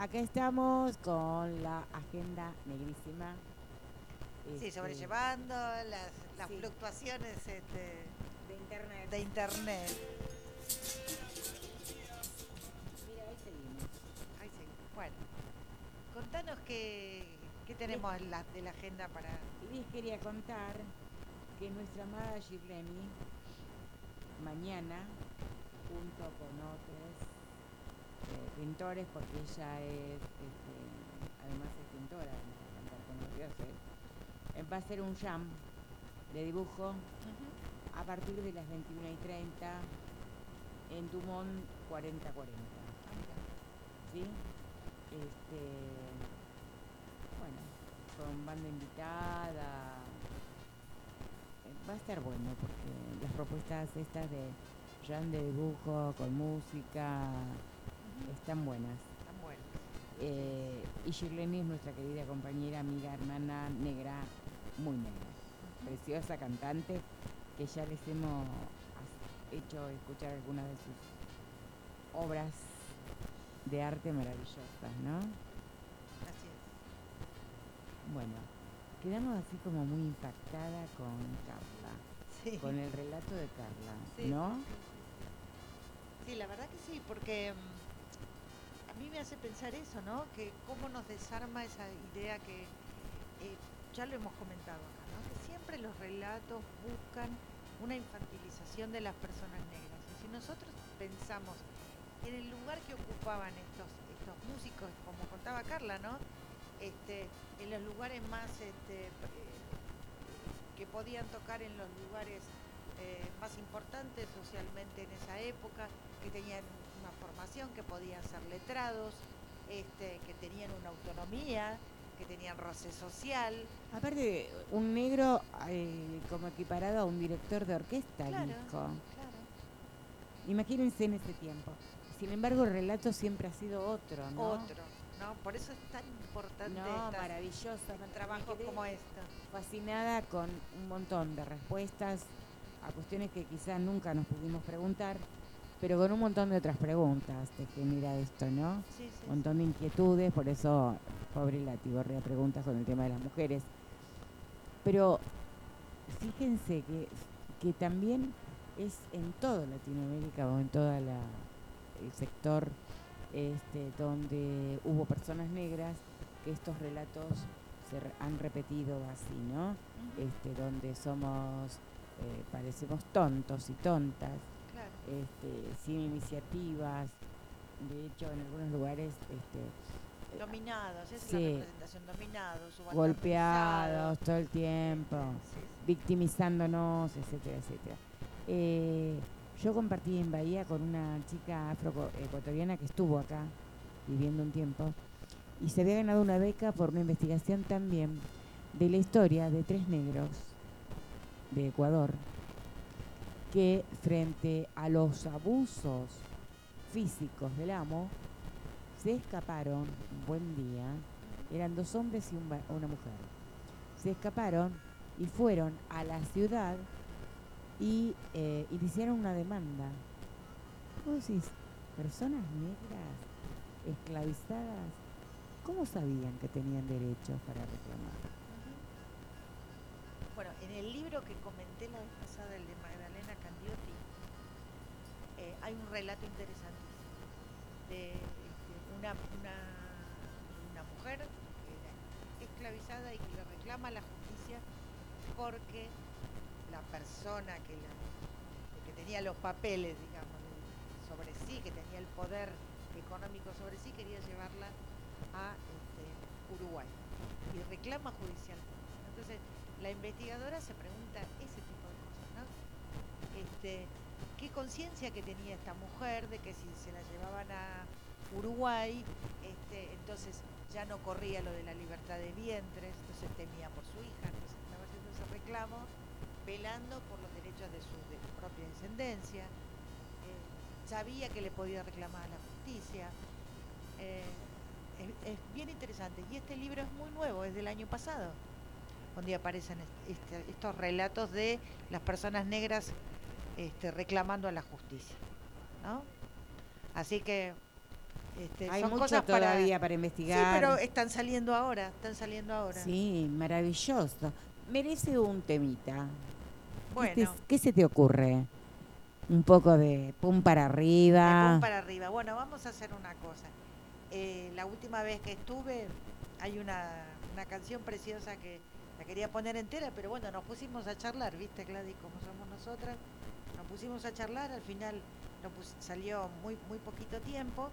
Acá estamos con la agenda negrísima. Sí, Este, sobrellevando las, las sí. fluctuaciones este, de internet. de internet. Mira, ahí seguimos. Ahí sí. Bueno, contanos qué, qué tenemos la- de la agenda para... Y les quería contar que nuestra amada Shirley mañana, junto con otros pintores, porque ella es, este, además es pintora, cantar con los dioses, eh, va a hacer un jam de dibujo a partir de las 21 y 30 en Dumont 4040. ¿Sí? Este, bueno, con banda invitada. Eh, Va a estar bueno porque las propuestas estas de jam de dibujo con música están buenas. Tan bueno. Eh, y Shirley es nuestra querida compañera, amiga, hermana negra, muy negra. Preciosa cantante que ya les hemos hecho escuchar algunas de sus obras de arte maravillosas, ¿no? Así es. Bueno, quedamos así como muy impactada con Carla, Sí. con el relato de Carla, Sí, ¿no? sí, la verdad que sí, porque mm, mí me hace pensar eso, ¿no? Que cómo nos desarma esa idea que eh, ya lo hemos comentado acá, ¿no? Que siempre los relatos buscan una infantilización de las personas negras. Y si nosotros pensamos en el lugar que ocupaban estos, estos músicos, como contaba Carla, ¿no? Este, en los lugares más este, eh, que podían tocar en los lugares eh, más importantes socialmente en esa época, que tenían formación, que podían ser letrados, este, que tenían una autonomía, que tenían roce social. Aparte, un negro eh, como equiparado a un director de orquesta, Claro, dijo. claro. Imagínense en ese tiempo. Sin embargo, el relato siempre ha sido otro, ¿no? Otro, ¿no? Por eso es tan importante No, maravilloso. trabajos como este. Fascinada con un montón de respuestas a cuestiones que quizás nunca nos pudimos preguntar, pero con un montón de otras preguntas te genera esto, ¿no? Sí, sí, Un montón de inquietudes, por eso pobre la tiborrea preguntas con el tema de las mujeres. Pero fíjense que, que también es en toda Latinoamérica o en todo el sector este, donde hubo personas negras que estos relatos se re- han repetido así, ¿no? Este, donde somos, eh, parecemos tontos y tontas. Este, sin iniciativas. De hecho, en algunos lugares este, Dominados, esa es la representación, dominados, golpeados todo el tiempo, Sí, sí. victimizándonos, etcétera, etcétera. Eh, yo compartí en Bahía con una chica afroecuatoriana que estuvo acá viviendo un tiempo y se había ganado una beca por una investigación también de la historia de tres negros de Ecuador que frente a los abusos físicos del amo se escaparon buen día, eran dos hombres y una mujer, se escaparon y fueron a la ciudad y eh, iniciaron una demanda. Vos decís, personas negras esclavizadas, ¿cómo sabían que tenían derechos para reclamar? Bueno, en el libro que comenté la vez pasada, el de hay un relato interesante de este, una, una, mujer esclavizada y que le reclama la justicia porque la persona que, que tenía los papeles, digamos, sobre sí, que tenía el poder económico sobre sí, quería llevarla a este, Uruguay y reclama judicialmente. Entonces, la investigadora se pregunta ese tipo de cosas, ¿no? Este, ¿Qué conciencia que tenía esta mujer de que si se la llevaban a Uruguay, este, entonces ya no corría lo de la libertad de vientres, entonces temía por su hija, entonces estaba haciendo ese reclamo, velando por los derechos de su propia descendencia, eh, sabía que le podía reclamar a la justicia. eh, es, bien interesante. Y este libro es muy nuevo, es del año pasado, donde aparecen est- este- estos relatos de las personas negras este, reclamando a la justicia. ¿no? Así que Este, Hay son mucho cosas todavía para Sí, investigar. pero están saliendo ahora, están saliendo ahora. Sí, maravilloso. Merece un temita. ¿Qué, Bueno, te- qué se te ocurre? Un poco de pum para de arriba. pum para arriba. Bueno, vamos a hacer una cosa. Eh, la última vez que estuve, hay una, una canción preciosa que la quería poner entera, pero bueno, nos pusimos a charlar, ¿viste, Gladys? Como somos nosotras, nos pusimos a charlar, al final salió muy, muy poquito tiempo,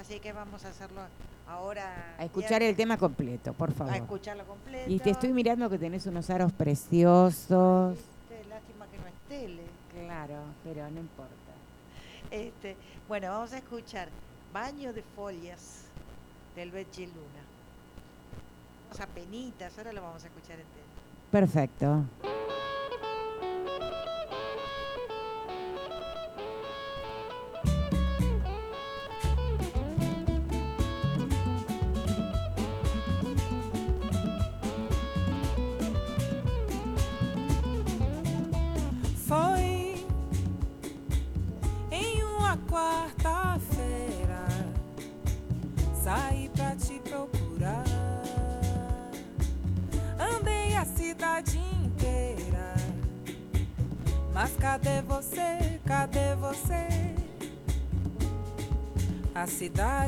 así que vamos a hacerlo ahora. A escuchar el tema completo, por A favor. escucharlo completo. Y te estoy mirando que tenés unos aros preciosos. Viste, Lástima que no es tele. Claro, pero no importa. Este, bueno, vamos a escuchar Baño de Folias del Betty Luna. O sea, penitas, ahora lo vamos a escuchar entero. Perfecto.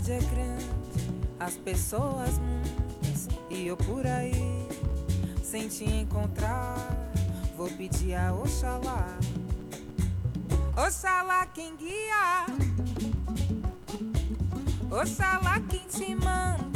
Cidade é grande, as pessoas muitas e eu por aí sem te encontrar. Vou pedir a Oxalá, Oxalá quem guia, Oxalá quem te mandou.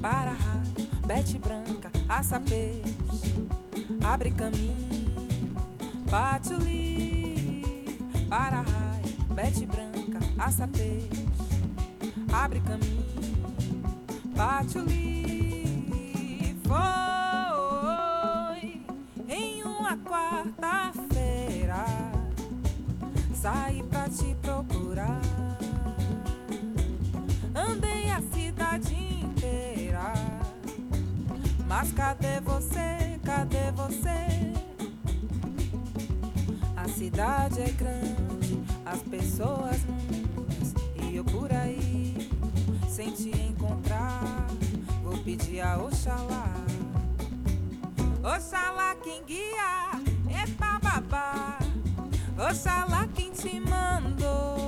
Barra, Bete Branca, Açapês, abre caminho, Patuli, Barra, Bete Branca, Açapês, abre caminho, Patuli, foi em uma quarta-feira, saí pra te procurar. Mas cadê você? Cadê você? A cidade é grande, as pessoas muitas e eu por aí sem te encontrar. Vou pedir a Oxalá, Oxalá quem guia, epa babá. Oxalá quem te mandou.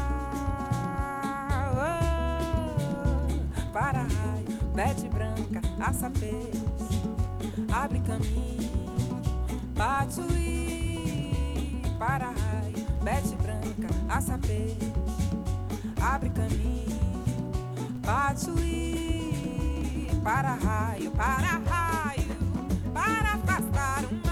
Para raio, bete branca, aça peixe, abre caminho, i. Para raio, bete branca, aça peixe, abre caminho, i. Para raio, para raio, para afastar o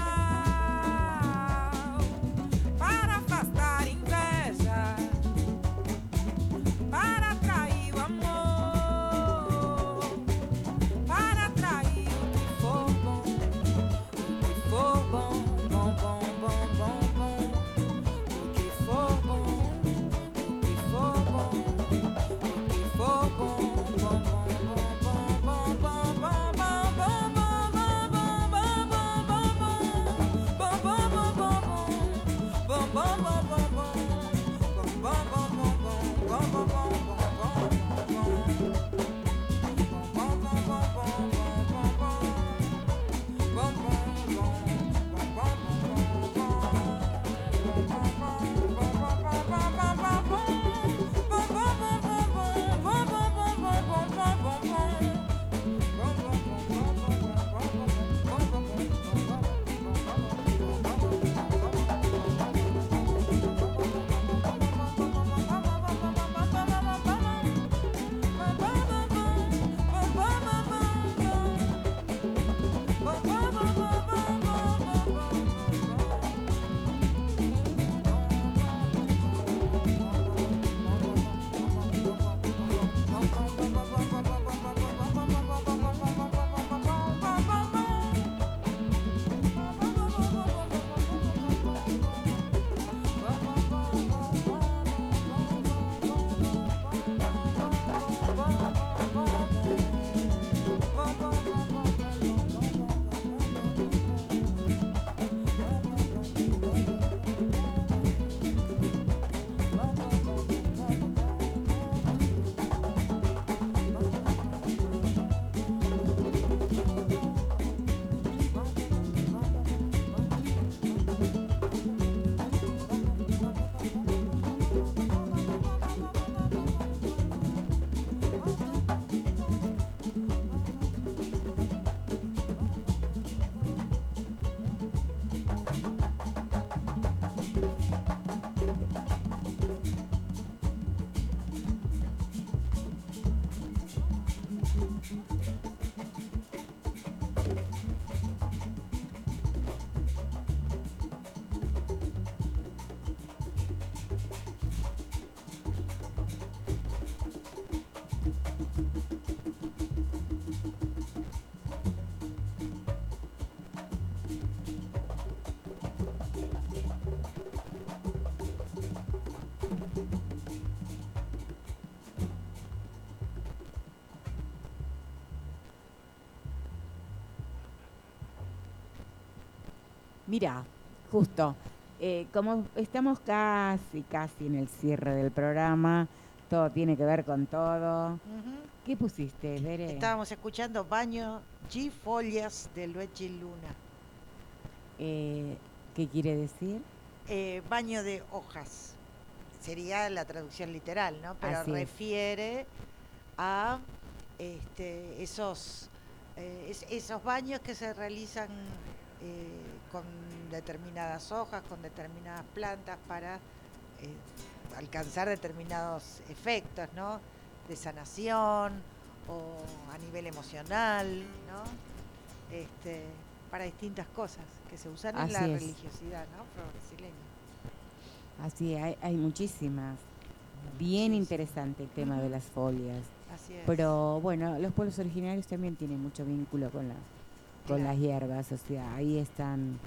Mira, justo, eh, como estamos casi, casi en el cierre del programa, todo tiene que ver con todo. ¿Qué pusiste, Bere? Estábamos escuchando Baño G Folias de Luigi Luna. Eh, ¿Qué quiere decir? Eh, baño de hojas. Sería la traducción literal, ¿no? Pero Así es. refiere a este, esos, eh, es- esos baños que se realizan con determinadas hojas, con determinadas plantas para eh, alcanzar determinados efectos, ¿no? De sanación o a nivel emocional, ¿no? Este, para distintas cosas que se usan en la es. religiosidad, ¿no? Afro-brasileña. Así, hay, hay muchísimas. Bien interesante el tema de las folias. Así es. Pero bueno, los pueblos originarios también tienen mucho vínculo con, la, con Claro. las hierbas, o sea, ahí están...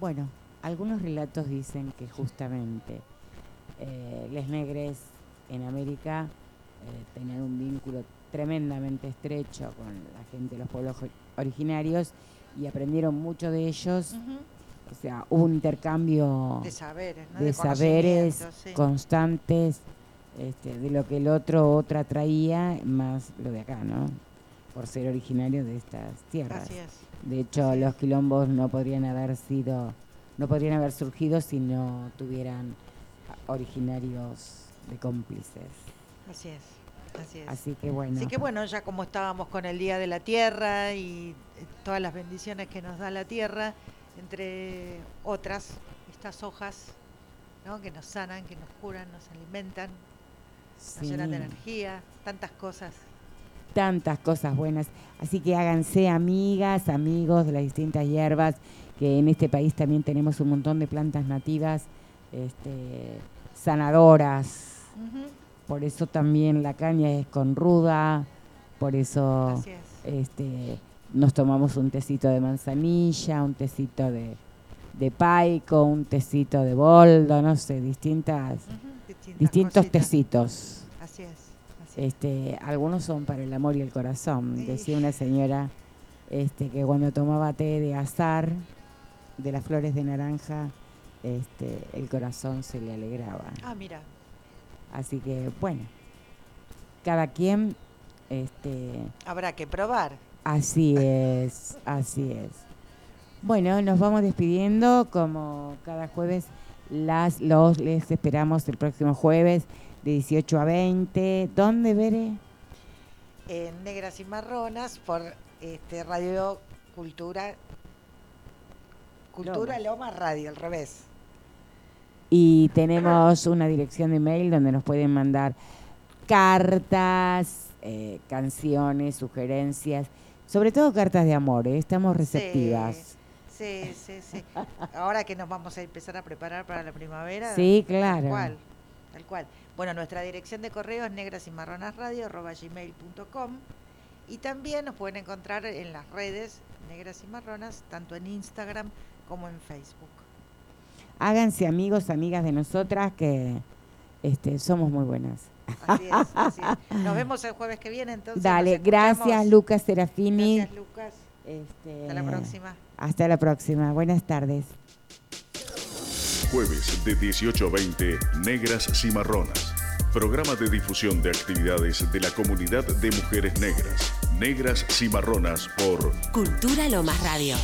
Bueno, algunos relatos dicen que justamente eh, les negres en América eh, tenían un vínculo tremendamente estrecho con la gente de los pueblos ori- originarios y aprendieron mucho de ellos. O sea, hubo un intercambio De saberes, ¿no? de De saberes conocimientos, sí. constantes este, de lo que el otro otra traía, más lo de acá, ¿no? Por ser originario de estas tierras. Así es. De hecho, así los quilombos no podrían haber sido, no podrían haber surgido si no tuvieran originarios de cómplices. Así es. Así es. Así que bueno. Así que bueno, ya como estábamos con el Día de la Tierra y eh, todas las bendiciones que nos da la Tierra, entre otras, estas hojas ¿no? que nos sanan, que nos curan, nos alimentan, nos llenan de sí. energía, tantas cosas. Tantas cosas buenas. Así que háganse amigas, amigos de las distintas hierbas, que en este país también tenemos un montón de plantas nativas este, sanadoras. Por eso también la caña es con ruda, por eso es. este, nos tomamos un tecito de manzanilla, un tecito de, de paico, un tecito de boldo, no sé, distintas, distintos cositas. tecitos. Así es. Así es. Este, algunos son para el amor y el corazón. Sí. Decía una señora este, que cuando tomaba té de azar, de las flores de naranja, este, el corazón se le alegraba. Ah, mira. Así que, bueno, cada quien, este, Habrá que probar. así es, así es. Bueno, nos vamos despidiendo como cada jueves. Las, los les esperamos el próximo jueves de 18 a 20. ¿Dónde, Bere? En Negras y Marronas por este Radio Cultura. Cultura Loma Radio, al revés. Y tenemos una dirección de mail donde nos pueden mandar cartas, eh, canciones, sugerencias, sobre todo cartas de amor, ¿eh? estamos receptivas. Sí, sí, sí. Ahora que nos vamos a empezar a preparar para la primavera. Sí, claro. Tal cual, tal cual. Bueno, nuestra dirección de correo es negras y marronas radio y también nos pueden encontrar en las redes negras y marronas, tanto en Instagram como en Facebook. Háganse amigos, amigas de nosotras que este, somos muy buenas. Así es, así es. Nos vemos el jueves que viene, entonces. Dale, gracias. Lucas Serafini. Gracias, Lucas. Este, Hasta la próxima. Hasta la próxima. Buenas tardes. Jueves de 18 a 20, Negras Cimarronas. Programa de difusión de actividades de la comunidad de mujeres negras. Negras Cimarronas por Cultura Lomas Radio.